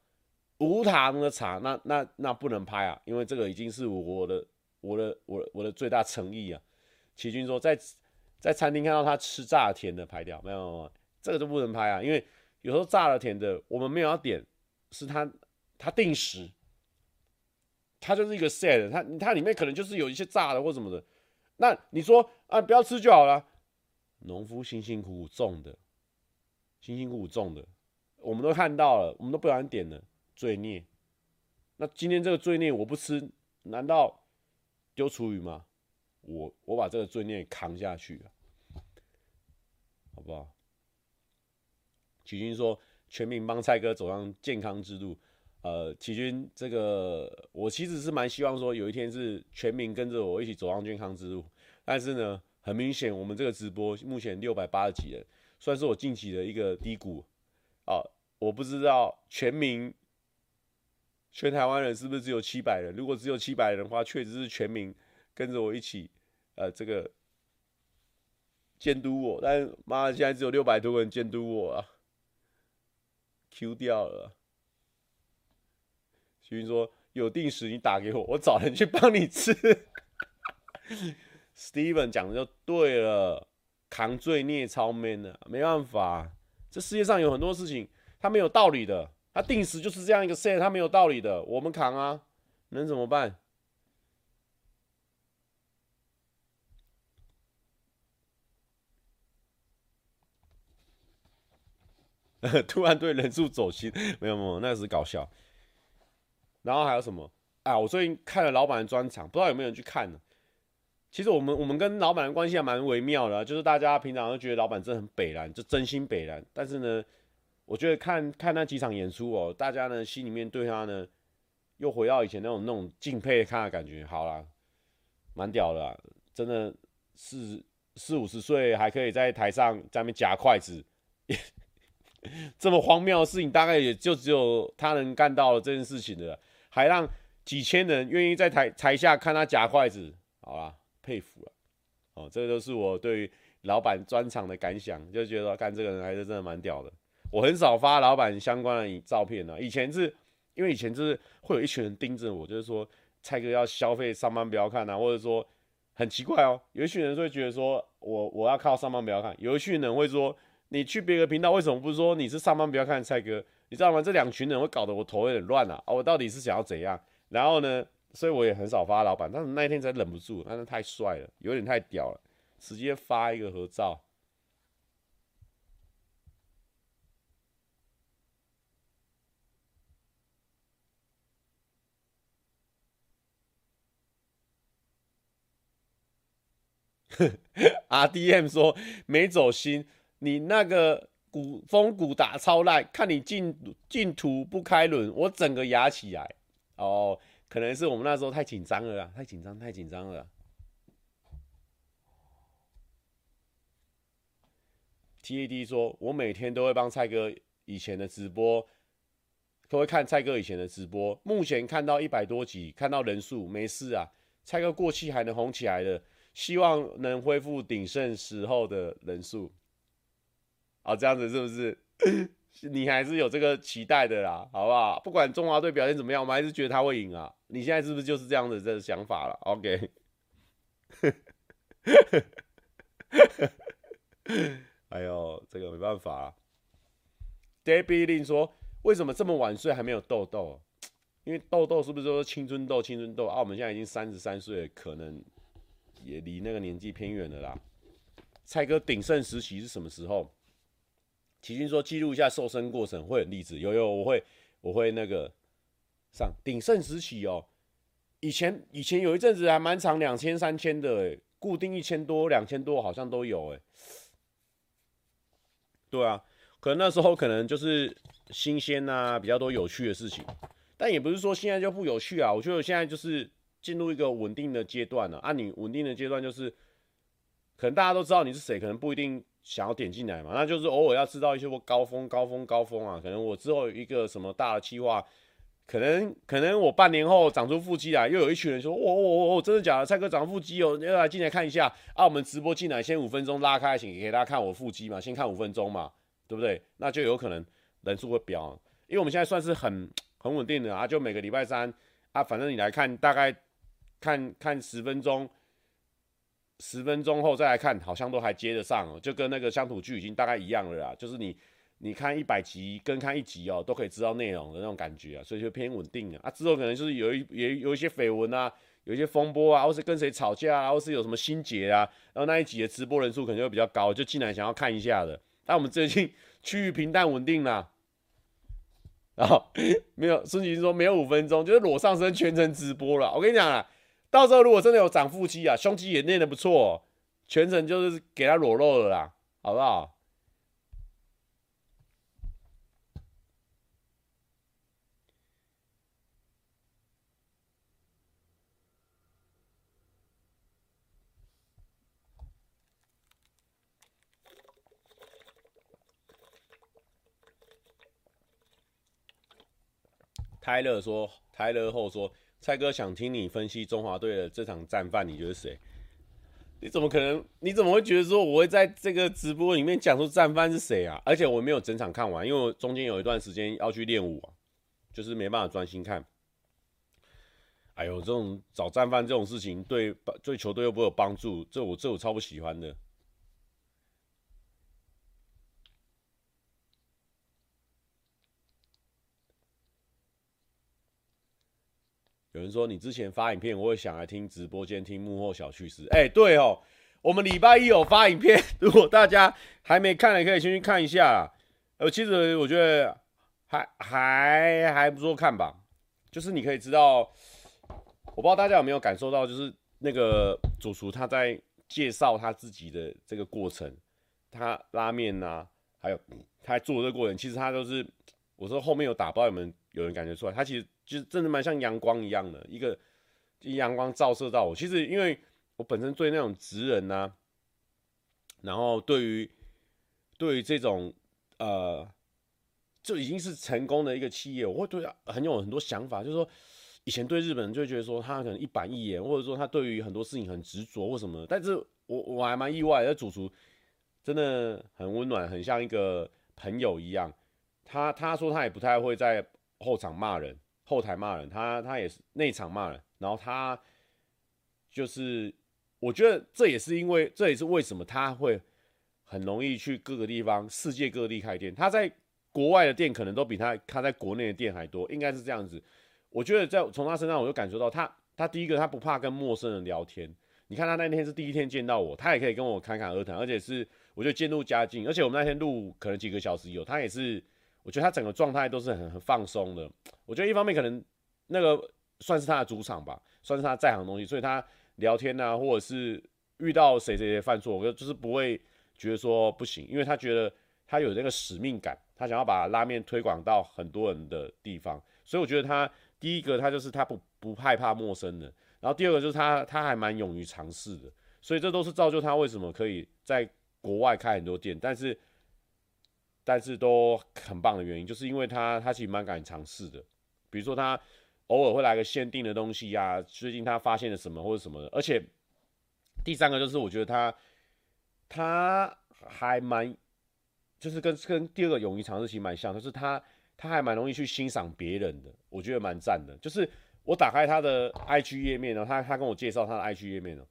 无糖的茶，那那那不能拍啊，因为这个已经是我的我的我我的最大诚意啊。齐军说，在在餐厅看到他吃炸甜的，拍掉，没有没有，这个就不能拍啊，因为。有时候炸了甜的，我们没有要点，是他他定时，它就是一个 set，它它里面可能就是有一些炸的或什么的。那你说啊，不要吃就好了。农夫辛辛苦苦种的，辛辛苦苦种的，我们都看到了，我们都不想点了，罪孽。那今天这个罪孽我不吃，难道丢厨余吗？我我把这个罪孽扛下去了，好不好？齐军说：“全民帮蔡哥走上健康之路。”呃，齐军，这个我其实是蛮希望说有一天是全民跟着我一起走上健康之路。但是呢，很明显我们这个直播目前六百八十几人，算是我近期的一个低谷。啊，我不知道全民全台湾人是不是只有七百人？如果只有七百人的话，确实是全民跟着我一起，呃，这个监督我。但妈的，现在只有六百多个人监督我啊！Q 掉了。徐云说：“有定时你打给我，我找人去帮你吃。” Steven 讲的就对了，扛罪孽超 man 的，没办法，这世界上有很多事情它没有道理的，它定时就是这样一个 set，它没有道理的，我们扛啊，能怎么办？突然对人数走心，没有没有，那是搞笑。然后还有什么？啊，我最近看了老板的专场，不知道有没有人去看呢？其实我们我们跟老板的关系还蛮微妙的，就是大家平常都觉得老板真的很北烂，就真心北烂。但是呢，我觉得看看那几场演出哦，大家呢心里面对他呢又回到以前那种那种敬佩他的感觉。好啦，蛮屌的啦，真的四四五十岁还可以在台上在那边夹筷子，这么荒谬的事情，大概也就只有他能干到了这件事情的，还让几千人愿意在台台下看他夹筷子，好啦，佩服了。哦，这个都是我对老板专场的感想，就觉得干这个人还是真的蛮屌的。我很少发老板相关的照片呢，以前是因为以前就是会有一群人盯着我，就是说蔡哥要消费上班不要看啊，或者说很奇怪哦，有一群人会觉得说我我要靠上班不要看，有一群人会说你去别的频道为什么不说你是上班不要看蔡哥？你知道吗？这两群人会搞得我头有点乱啊，我到底是想要怎样？然后呢，所以我也很少发老板，但是那一天才忍不住，那太帅了，有点太屌了，直接发一个合照。RDM 说没走心，你那个鼓风鼓打超烂，看你进进图不开轮，我整个压起来。哦，可能是我们那时候太紧张了啦，太紧张，太紧张了。TAD 说，我每天都会帮蔡哥以前的直播，都会看蔡哥以前的直播。目前看到一百多集，看到人数没事啊。蔡哥过气还能红起来的。希望能恢复鼎盛时候的人数，哦，这样子是不是？你还是有这个期待的啦，好不好？不管中华队表现怎么样，我们还是觉得他会赢啊。你现在是不是就是这样子的想法了？OK。哎呦，这个没办法啊。Debbie 令说：“为什么这么晚睡还没有痘痘？因为痘痘是不是说青春痘？青春痘啊？我们现在已经三十三岁，可能。”也离那个年纪偏远了啦。蔡哥鼎盛时期是什么时候？齐军说记录一下瘦身过程会很励志。有有，我会我会那个上鼎盛时期哦。以前以前有一阵子还蛮长，两千三千的诶，固定一千多两千多好像都有哎。对啊，可能那时候可能就是新鲜啊，比较多有趣的事情。但也不是说现在就不有趣啊，我觉得现在就是。进入一个稳定的阶段了啊！你稳定的阶段就是，可能大家都知道你是谁，可能不一定想要点进来嘛。那就是偶尔要知道一些我高峰、高峰、高峰啊。可能我之后有一个什么大的计划，可能可能我半年后长出腹肌来，又有一群人说：“我我我真的假的？蔡哥长腹肌哦，要来进来看一下啊！”我们直播进来先五分钟拉开，请给大家看我腹肌嘛，先看五分钟嘛，对不对？那就有可能人数会飙，因为我们现在算是很很稳定的啊，就每个礼拜三啊，反正你来看大概。看看十分钟，十分钟后再来看，好像都还接得上哦，就跟那个乡土剧已经大概一样了啦。就是你你看一百集跟看一集哦，都可以知道内容的那种感觉啊，所以就偏稳定啊。啊，之后可能就是有一也有一些绯闻啊，有一些风波啊，或是跟谁吵架啊，或是有什么心结啊，然后那一集的直播人数可能就会比较高，就进来想要看一下的。但我们最近 趋于平淡稳定啦。然后 没有孙启说没有五分钟，就是裸上身全程直播了。我跟你讲啊。到时候如果真的有长腹肌啊，胸肌也练得不错，全程就是给他裸露了啦，好不好？泰勒说，泰勒后说。蔡哥想听你分析中华队的这场战犯，你觉得谁？你怎么可能？你怎么会觉得说我会在这个直播里面讲出战犯是谁啊？而且我没有整场看完，因为我中间有一段时间要去练舞，就是没办法专心看。哎呦，这种找战犯这种事情对对球队又不会有帮助，这我这我超不喜欢的。有人说你之前发影片，我会想来听直播间听幕后小趣事。哎，对哦，我们礼拜一有发影片，如果大家还没看的，可以先去看一下。呃，其实我觉得还还还不错看吧。就是你可以知道，我不知道大家有没有感受到，就是那个主厨他在介绍他自己的这个过程，他拉面呐、啊，还有他做的这个过程，其实他都是我说后面有打包，有没有有人感觉出来？他其实就是真的蛮像阳光一样的，一个阳光照射到我。其实因为我本身对那种职人呐、然后对于对于这种呃。就已经是成功的一个企业，我会对他很有很多想法。就是说，以前对日本人就觉得说他可能一板一眼，或者说他对于很多事情很执着或什么。但是我我还蛮意外的，主厨真的很温暖，很像一个朋友一样。他他说他也不太会在后场骂人，后台骂人，他他也是内场骂人。然后他就是，我觉得这也是因为，这也是为什么他会很容易去各个地方，世界各地开店。他在国外的店可能都比他他在国内的店还多，应该是这样子。我觉得在从他身上，我就感受到他他第一个他不怕跟陌生人聊天。你看他那天是第一天见到我，他也可以跟我侃侃而谈，而且是我觉得渐入佳境。而且我们那天录可能几个小时有，他也是，我觉得他整个状态都是很很放松的。我觉得一方面可能那个算是他的主场吧，算是他在行的东西，所以他聊天啊，或者是遇到谁谁谁犯错，我觉得就是不会觉得说不行，因为他觉得他有那个使命感。他想要把拉面推广到很多人的地方，所以我觉得他第一个他就是他不不害怕陌生人，然后第二个就是他他还蛮勇于尝试的，所以这都是造就他为什么可以在国外开很多店，但是但是都很棒的原因，就是因为他他其实蛮敢尝试的，比如说他偶尔会来个限定的东西呀、啊，最近他发现了什么或者什么的，而且第三个就是我觉得他他还蛮。就是跟跟第二个勇于尝试其实蛮像，就是他他还蛮容易去欣赏别人的，我觉得蛮赞的。就是我打开他的 IG 页面呢，他他跟我介绍他的 IG 页面呢，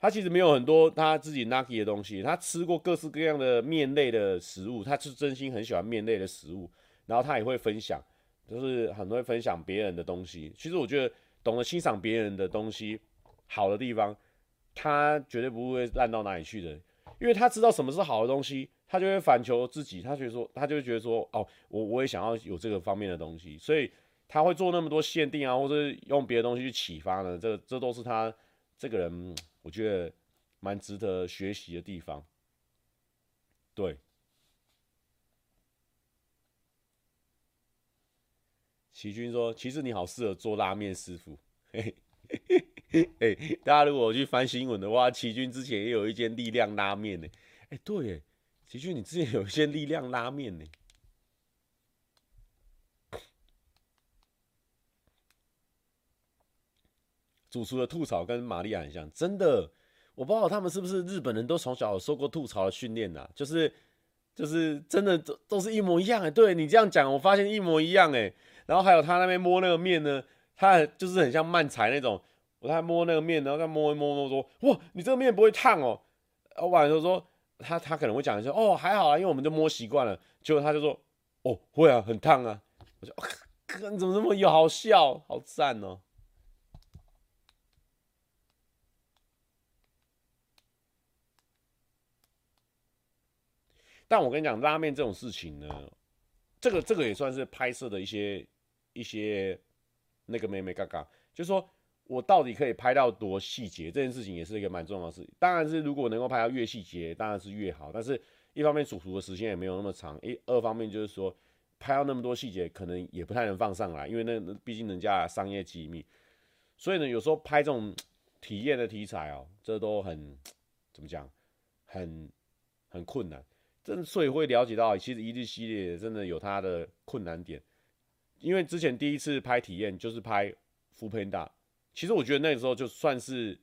他其实没有很多他自己 Nagi 的东西，他吃过各式各样的面类的食物，他是真心很喜欢面类的食物，然后他也会分享，就是很多会分享别人的东西。其实我觉得懂得欣赏别人的东西好的地方，他绝对不会烂到哪里去的，因为他知道什么是好的东西。他就会反求自己，他觉得说，他就会觉得说，哦，我我也想要有这个方面的东西，所以他会做那么多限定啊，或者用别的东西去启发呢。这这都是他这个人，我觉得蛮值得学习的地方。对，齐军说，其实你好适合做拉面师傅。嘿嘿嘿嘿，大家如果去翻新闻的话，齐军之前也有一间力量拉面呢。哎，对耶。其实你之前有一间力量拉面呢，主厨的吐槽跟玛利亚很像，真的，我不知道他们是不是日本人都从小有受过吐槽的训练呐，就是就是真的都都是一模一样哎，对你这样讲，我发现一模一样哎，然后还有他那边摸那个面呢，他就是很像漫才那种，我在摸那个面，然后他摸一摸摸说，哇，你这个面不会烫哦，我晚上说。他他可能会讲一下哦，还好啊，因为我们就摸习惯了。结果他就说哦，会啊，很烫啊。我说哥，你怎么这么有好笑，好赞哦。但我跟你讲，拉面这种事情呢，这个这个也算是拍摄的一些一些那个妹妹嘎嘎，就是说。我到底可以拍到多细节？这件事情也是一个蛮重要的事情。当然是如果能够拍到越细节，当然是越好。但是一方面主厨的时间也没有那么长，一二方面就是说拍到那么多细节，可能也不太能放上来，因为那毕竟人家商业机密。所以呢，有时候拍这种体验的题材哦，这都很 怎么讲，很很困难。真所以会了解到，其实一日系列真的有它的困难点。因为之前第一次拍体验就是拍 foodpanda。其实我觉得那个时候就算是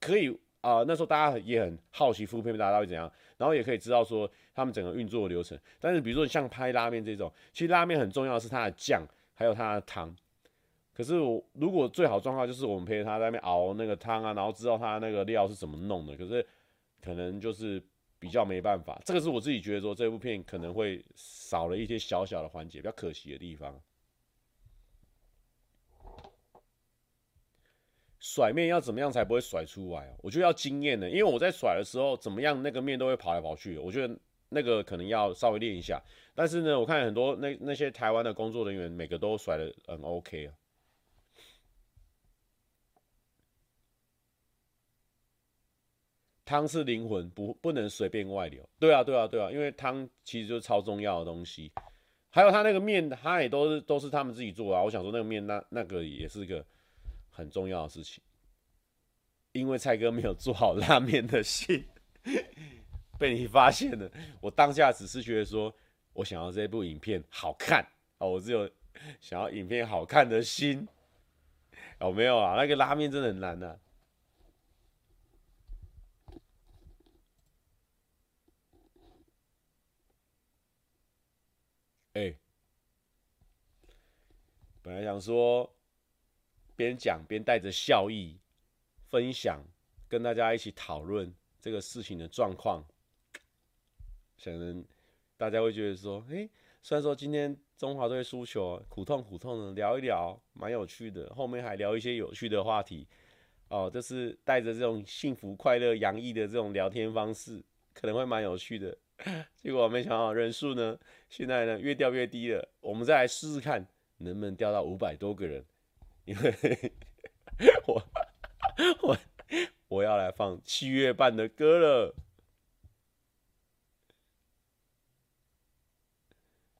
可以啊、那时候大家也很好奇 foodpanda 到底怎样，然后也可以知道说他们整个运作的流程。但是比如说像拍拉面这种，其实拉面很重要的是它的酱，还有它的汤。可是我如果最好状况就是我们陪他在那边熬那个汤啊，然后知道他那个料是怎么弄的。可是可能就是比较没办法，这个是我自己觉得说这部片可能会少了一些小小的环节，比较可惜的地方。甩面要怎么样才不会甩出来？我觉得要经验的，因为我在甩的时候怎么样，那个面都会跑来跑去。我觉得那个可能要稍微练一下。但是呢，我看很多那那些台湾的工作人员，每个都甩的很 OK 啊。汤是灵魂，不不能随便外流。对啊，对啊，对啊，因为汤其实就是超重要的东西。还有他那个面，他也都是都是他们自己做啊。我想说那个面，那那个也是个很重要的事情。因为蔡哥没有做好拉面的心，被你发现了。我当下只是觉得说，我想要这部影片好看啊，我只有想要影片好看的心。有没有啊？那个拉面真的很难呐、啊。哎、本来想说边讲边带着笑意分享，跟大家一起讨论这个事情的状况，可能大家会觉得说，哎、虽然说今天中华队输球，苦痛苦痛的，聊一聊蛮有趣的，后面还聊一些有趣的话题，哦，就是带着这种幸福、快乐、洋溢的这种聊天方式，可能会蛮有趣的。结果没想到人数呢，现在呢越掉越低了。我们再来试试看，能不能掉到五百多个人？因为 我我我要来放七月半的歌了。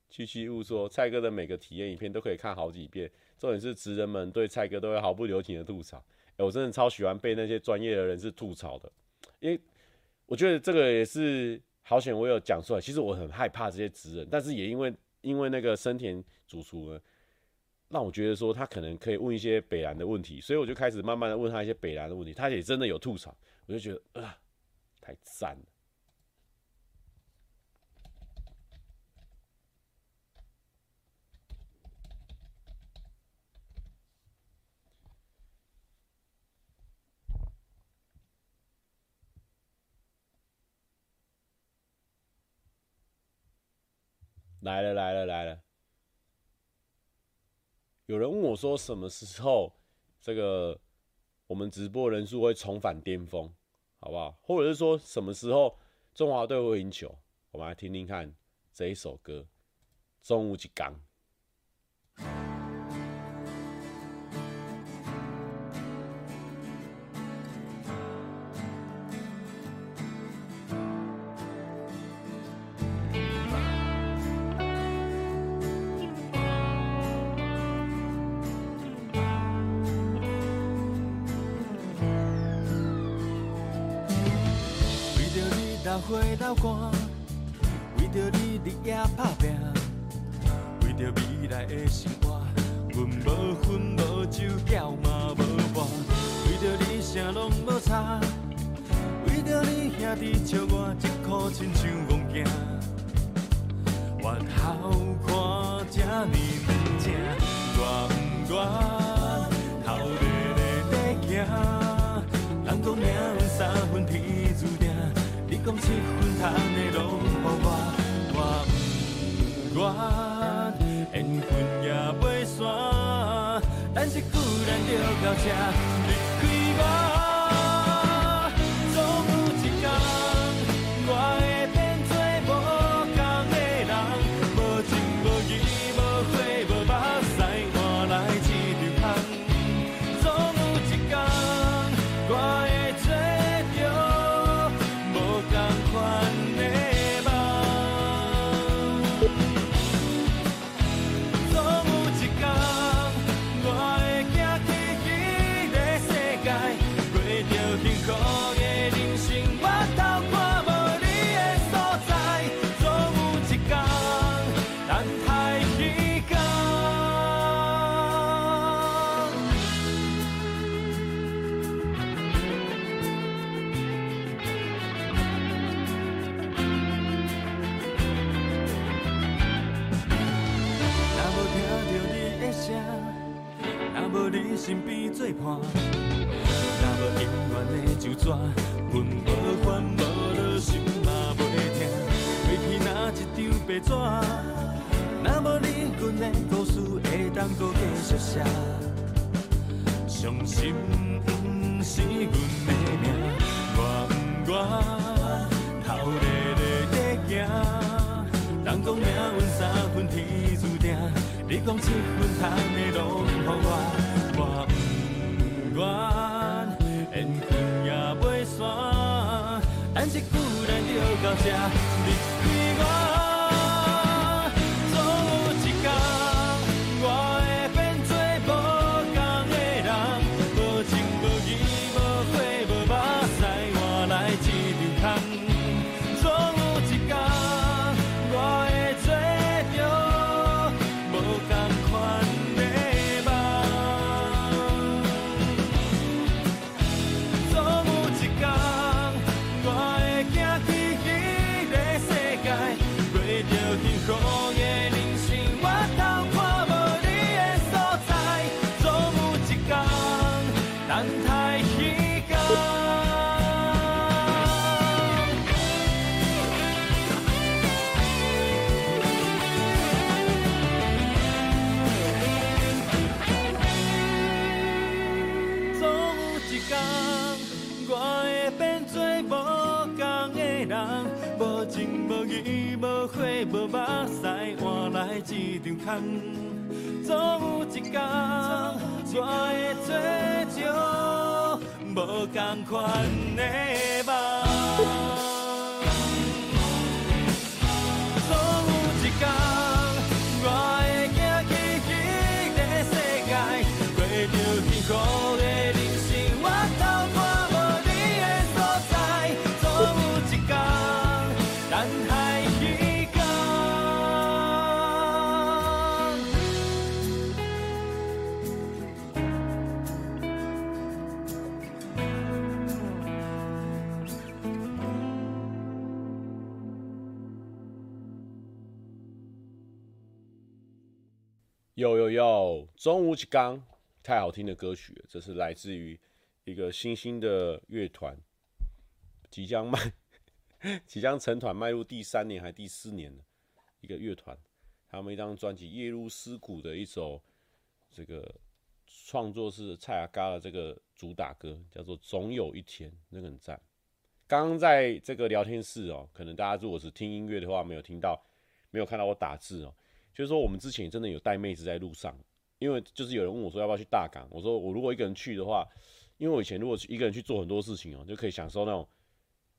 七七误说，蔡哥的每个体验影片都可以看好几遍。重点是职人们对蔡哥都会毫不留情的吐槽。欸，我真的超喜欢被那些专业的人士吐槽的，因为我觉得这个也是。好险我有讲出来，其实我很害怕这些职人，但是也因为因为那个生田主厨呢，让我觉得说他可能可以问一些北兰的问题，所以我就开始慢慢的问他一些北兰的问题，他也真的有吐槽，我就觉得啊、太赞了。来了来了来了！有人问我说，什么时候这个我们直播人数会重返巅峰，好不好？或者是说什么时候中华队会赢球？我们来听听看这一首歌《中午一天》。做伴，若无永远的就怎？阮无烦无恼，心嘛袂痛。过去哪一张白纸？若无你，阮的故事会当阁继续写。伤心毋是阮的命，我不愿头日日在行。人讲命运三分天注定，你讲七分烫的拢予我。我不远，缘分也袂散，但一久咱就到这。无血无肉，屎换来一场空。总有一天，我会做着无同款的梦。有有有，中午一天，太好听的歌曲。这是来自于一个新兴的乐团，即将迈，即将成团迈入第三年还第四年的一个乐团。他们一张专辑《夜入思古》的一首，这个创作是蔡阿嘎的这个主打歌，叫做《总有一天》，那个很赞。刚刚在这个聊天室哦，可能大家如果是听音乐的话，没有听到，没有看到我打字哦。就是说，我们之前真的有带妹子在路上，因为就是有人问我说要不要去大港，我说我如果一个人去的话，因为我以前如果去一个人去做很多事情哦，就可以享受那种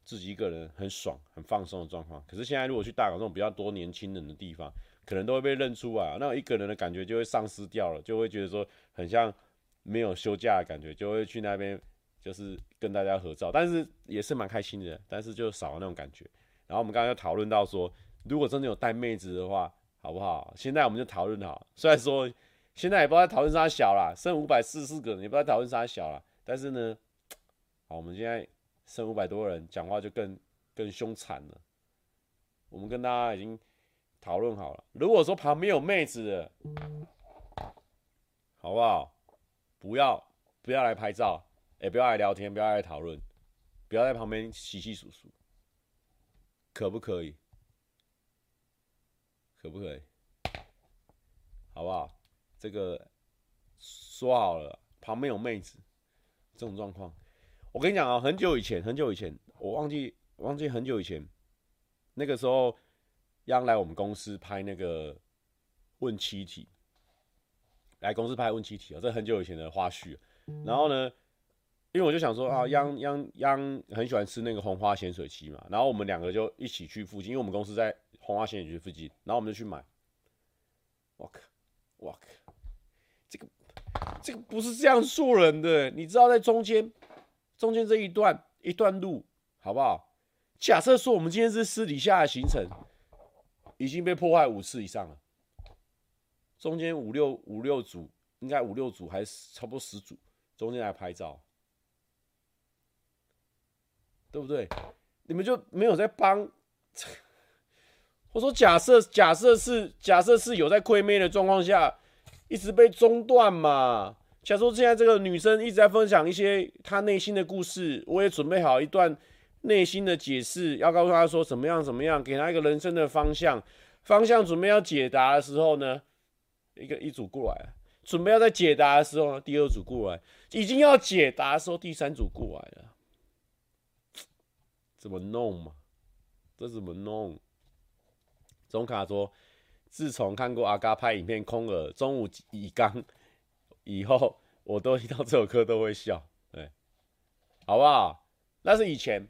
自己一个人很爽、很放松的状况。可是现在如果去大港这种比较多年轻人的地方，可能都会被认出来，那一个人的感觉就会丧失掉了，就会觉得说很像没有休假的感觉，就会去那边就是跟大家合照，但是也是蛮开心的，但是就少了那种感觉。然后我们刚刚又讨论到说，如果真的有带妹子的话。好不好？现在我们就讨论好。虽然说现在也不知道讨论啥小啦，剩五百四十四个人，也不知道讨论啥小啦。但是呢，好，我们现在剩五百多人，讲话就更更凶残了。我们跟大家已经讨论好了，如果说旁边有妹子的，好不好？不要不要来拍照，也不要来聊天，不要来讨论，不要在旁边窸窸窣窣，可不可以？可不可以？好不好？这个说好了，旁边有妹子，这种状况，我跟你讲啊，很久以前，很久以前，我忘记忘记很久以前，那个时候，央来我们公司拍那个问七题，来公司拍问七题啊，这很久以前的花絮。然后呢，因为我就想说啊，央央央很喜欢吃那个红花咸水鸡嘛，然后我们两个就一起去附近，因为我们公司在。红花仙女附近，然后我们就去买。我靠，我靠，这个这个不是这样做人的，你知道在中间中间这一段一段路好不好？假设说我们今天是私底下的行程，已经被破坏五次以上了，中间五六五六组，应该五六组还是差不多十组，中间来拍照，对不对？你们就没有在帮？我说假设假设是假设是有在亏妹的状况下，一直被中断嘛。假如说现在这个女生一直在分享一些她内心的故事，我也准备好一段内心的解释，要告诉她说怎么样怎么样，给她一个人生的方向。方向准备要解答的时候呢，一个一组过来；准备要在解答的时候呢，第二组过来；已经要解答的时候，第三组过来了。怎么弄嘛？这怎么弄？中卡说：“自从看过阿嘎拍影片《空耳》中午以刚以后，我都听到这首歌都会笑，对，好不好？那是以前，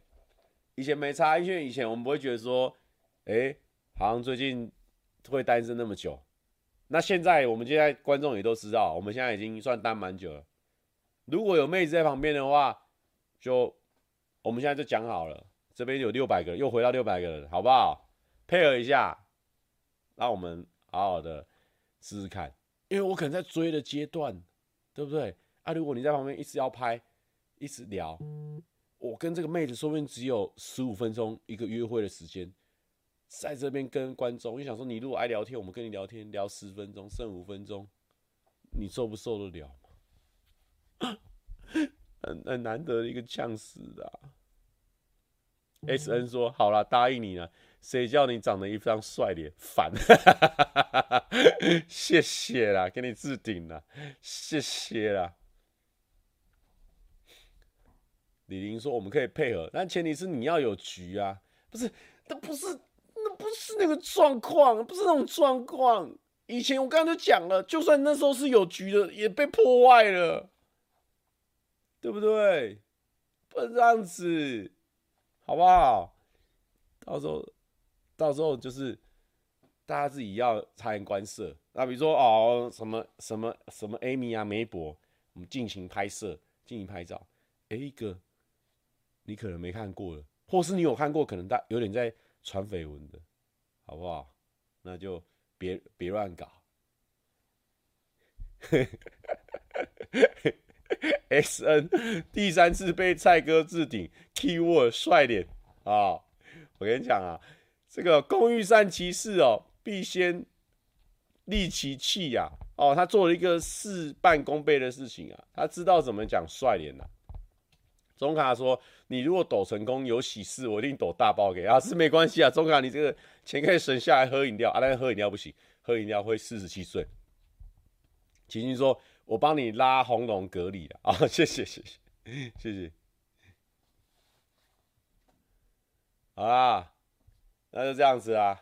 以前没差，因为以前我们不会觉得说，哎、好像最近会单身那么久。那现在我们现在观众也都知道，我们现在已经算单蛮久了。如果有妹子在旁边的话，就我们现在就讲好了，这边有六百个，又回到六百个人，好不好？配合一下，让我们好好的试试看。因为我可能在追的阶段，对不对？啊，如果你在旁边一直要拍，一直聊。我跟这个妹子说不定只有十五分钟一个约会的时间，在这边跟观众，你想说你如果爱聊天，我们跟你聊天聊十分钟，剩五分钟，你受不受得了吗？很很难得的一个呛死的、S N 说好了，答应你了，谁叫你长得一张帅脸，烦，谢谢啦，给你置顶了，谢谢啦。李玲说：“我们可以配合，但前提是你要有局啊，不是？那不是，那不是那个状况，不是那种状况。以前我刚刚就讲了，就算那时候是有局的，也被破坏了，对不对？不能这样子，好不好？到时候，到时候就是大家自己要察言观色。那比如说哦，什么什么什么 Amy 啊，梅博，我们进行拍摄，进行拍照，哎，一个。”你可能没看过了，或是你有看过，可能大有点在传绯闻的，好不好？那就别别乱搞。S N 第三次被蔡哥置顶，keyword 帅脸啊！我跟你讲啊，这个工欲善其事哦，必先利其器呀！哦，他做了一个事半功倍的事情啊，他知道怎么讲帅脸了。中卡说：“你如果抖成功有喜事，我一定抖大包给啊，是没关系啊。中卡，你这个钱可以省下来喝饮料啊，但是喝饮料不行，喝饮料会四十七岁。”齐军说：“我帮你拉红龙隔离了啊，谢谢谢谢谢谢。”好啦，那就这样子啊。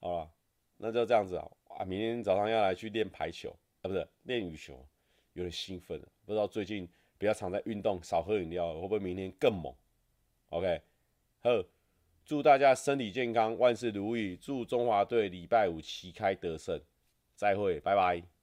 好了，那就这样子啊。啊，明天早上要来去练排球啊，不是练羽球，有点兴奋，不知道最近。比较常在运动，少喝饮料，会不会明天更猛？OK，好，祝大家身体健康，万事如意，祝中华队礼拜五旗开得胜，再会，拜拜。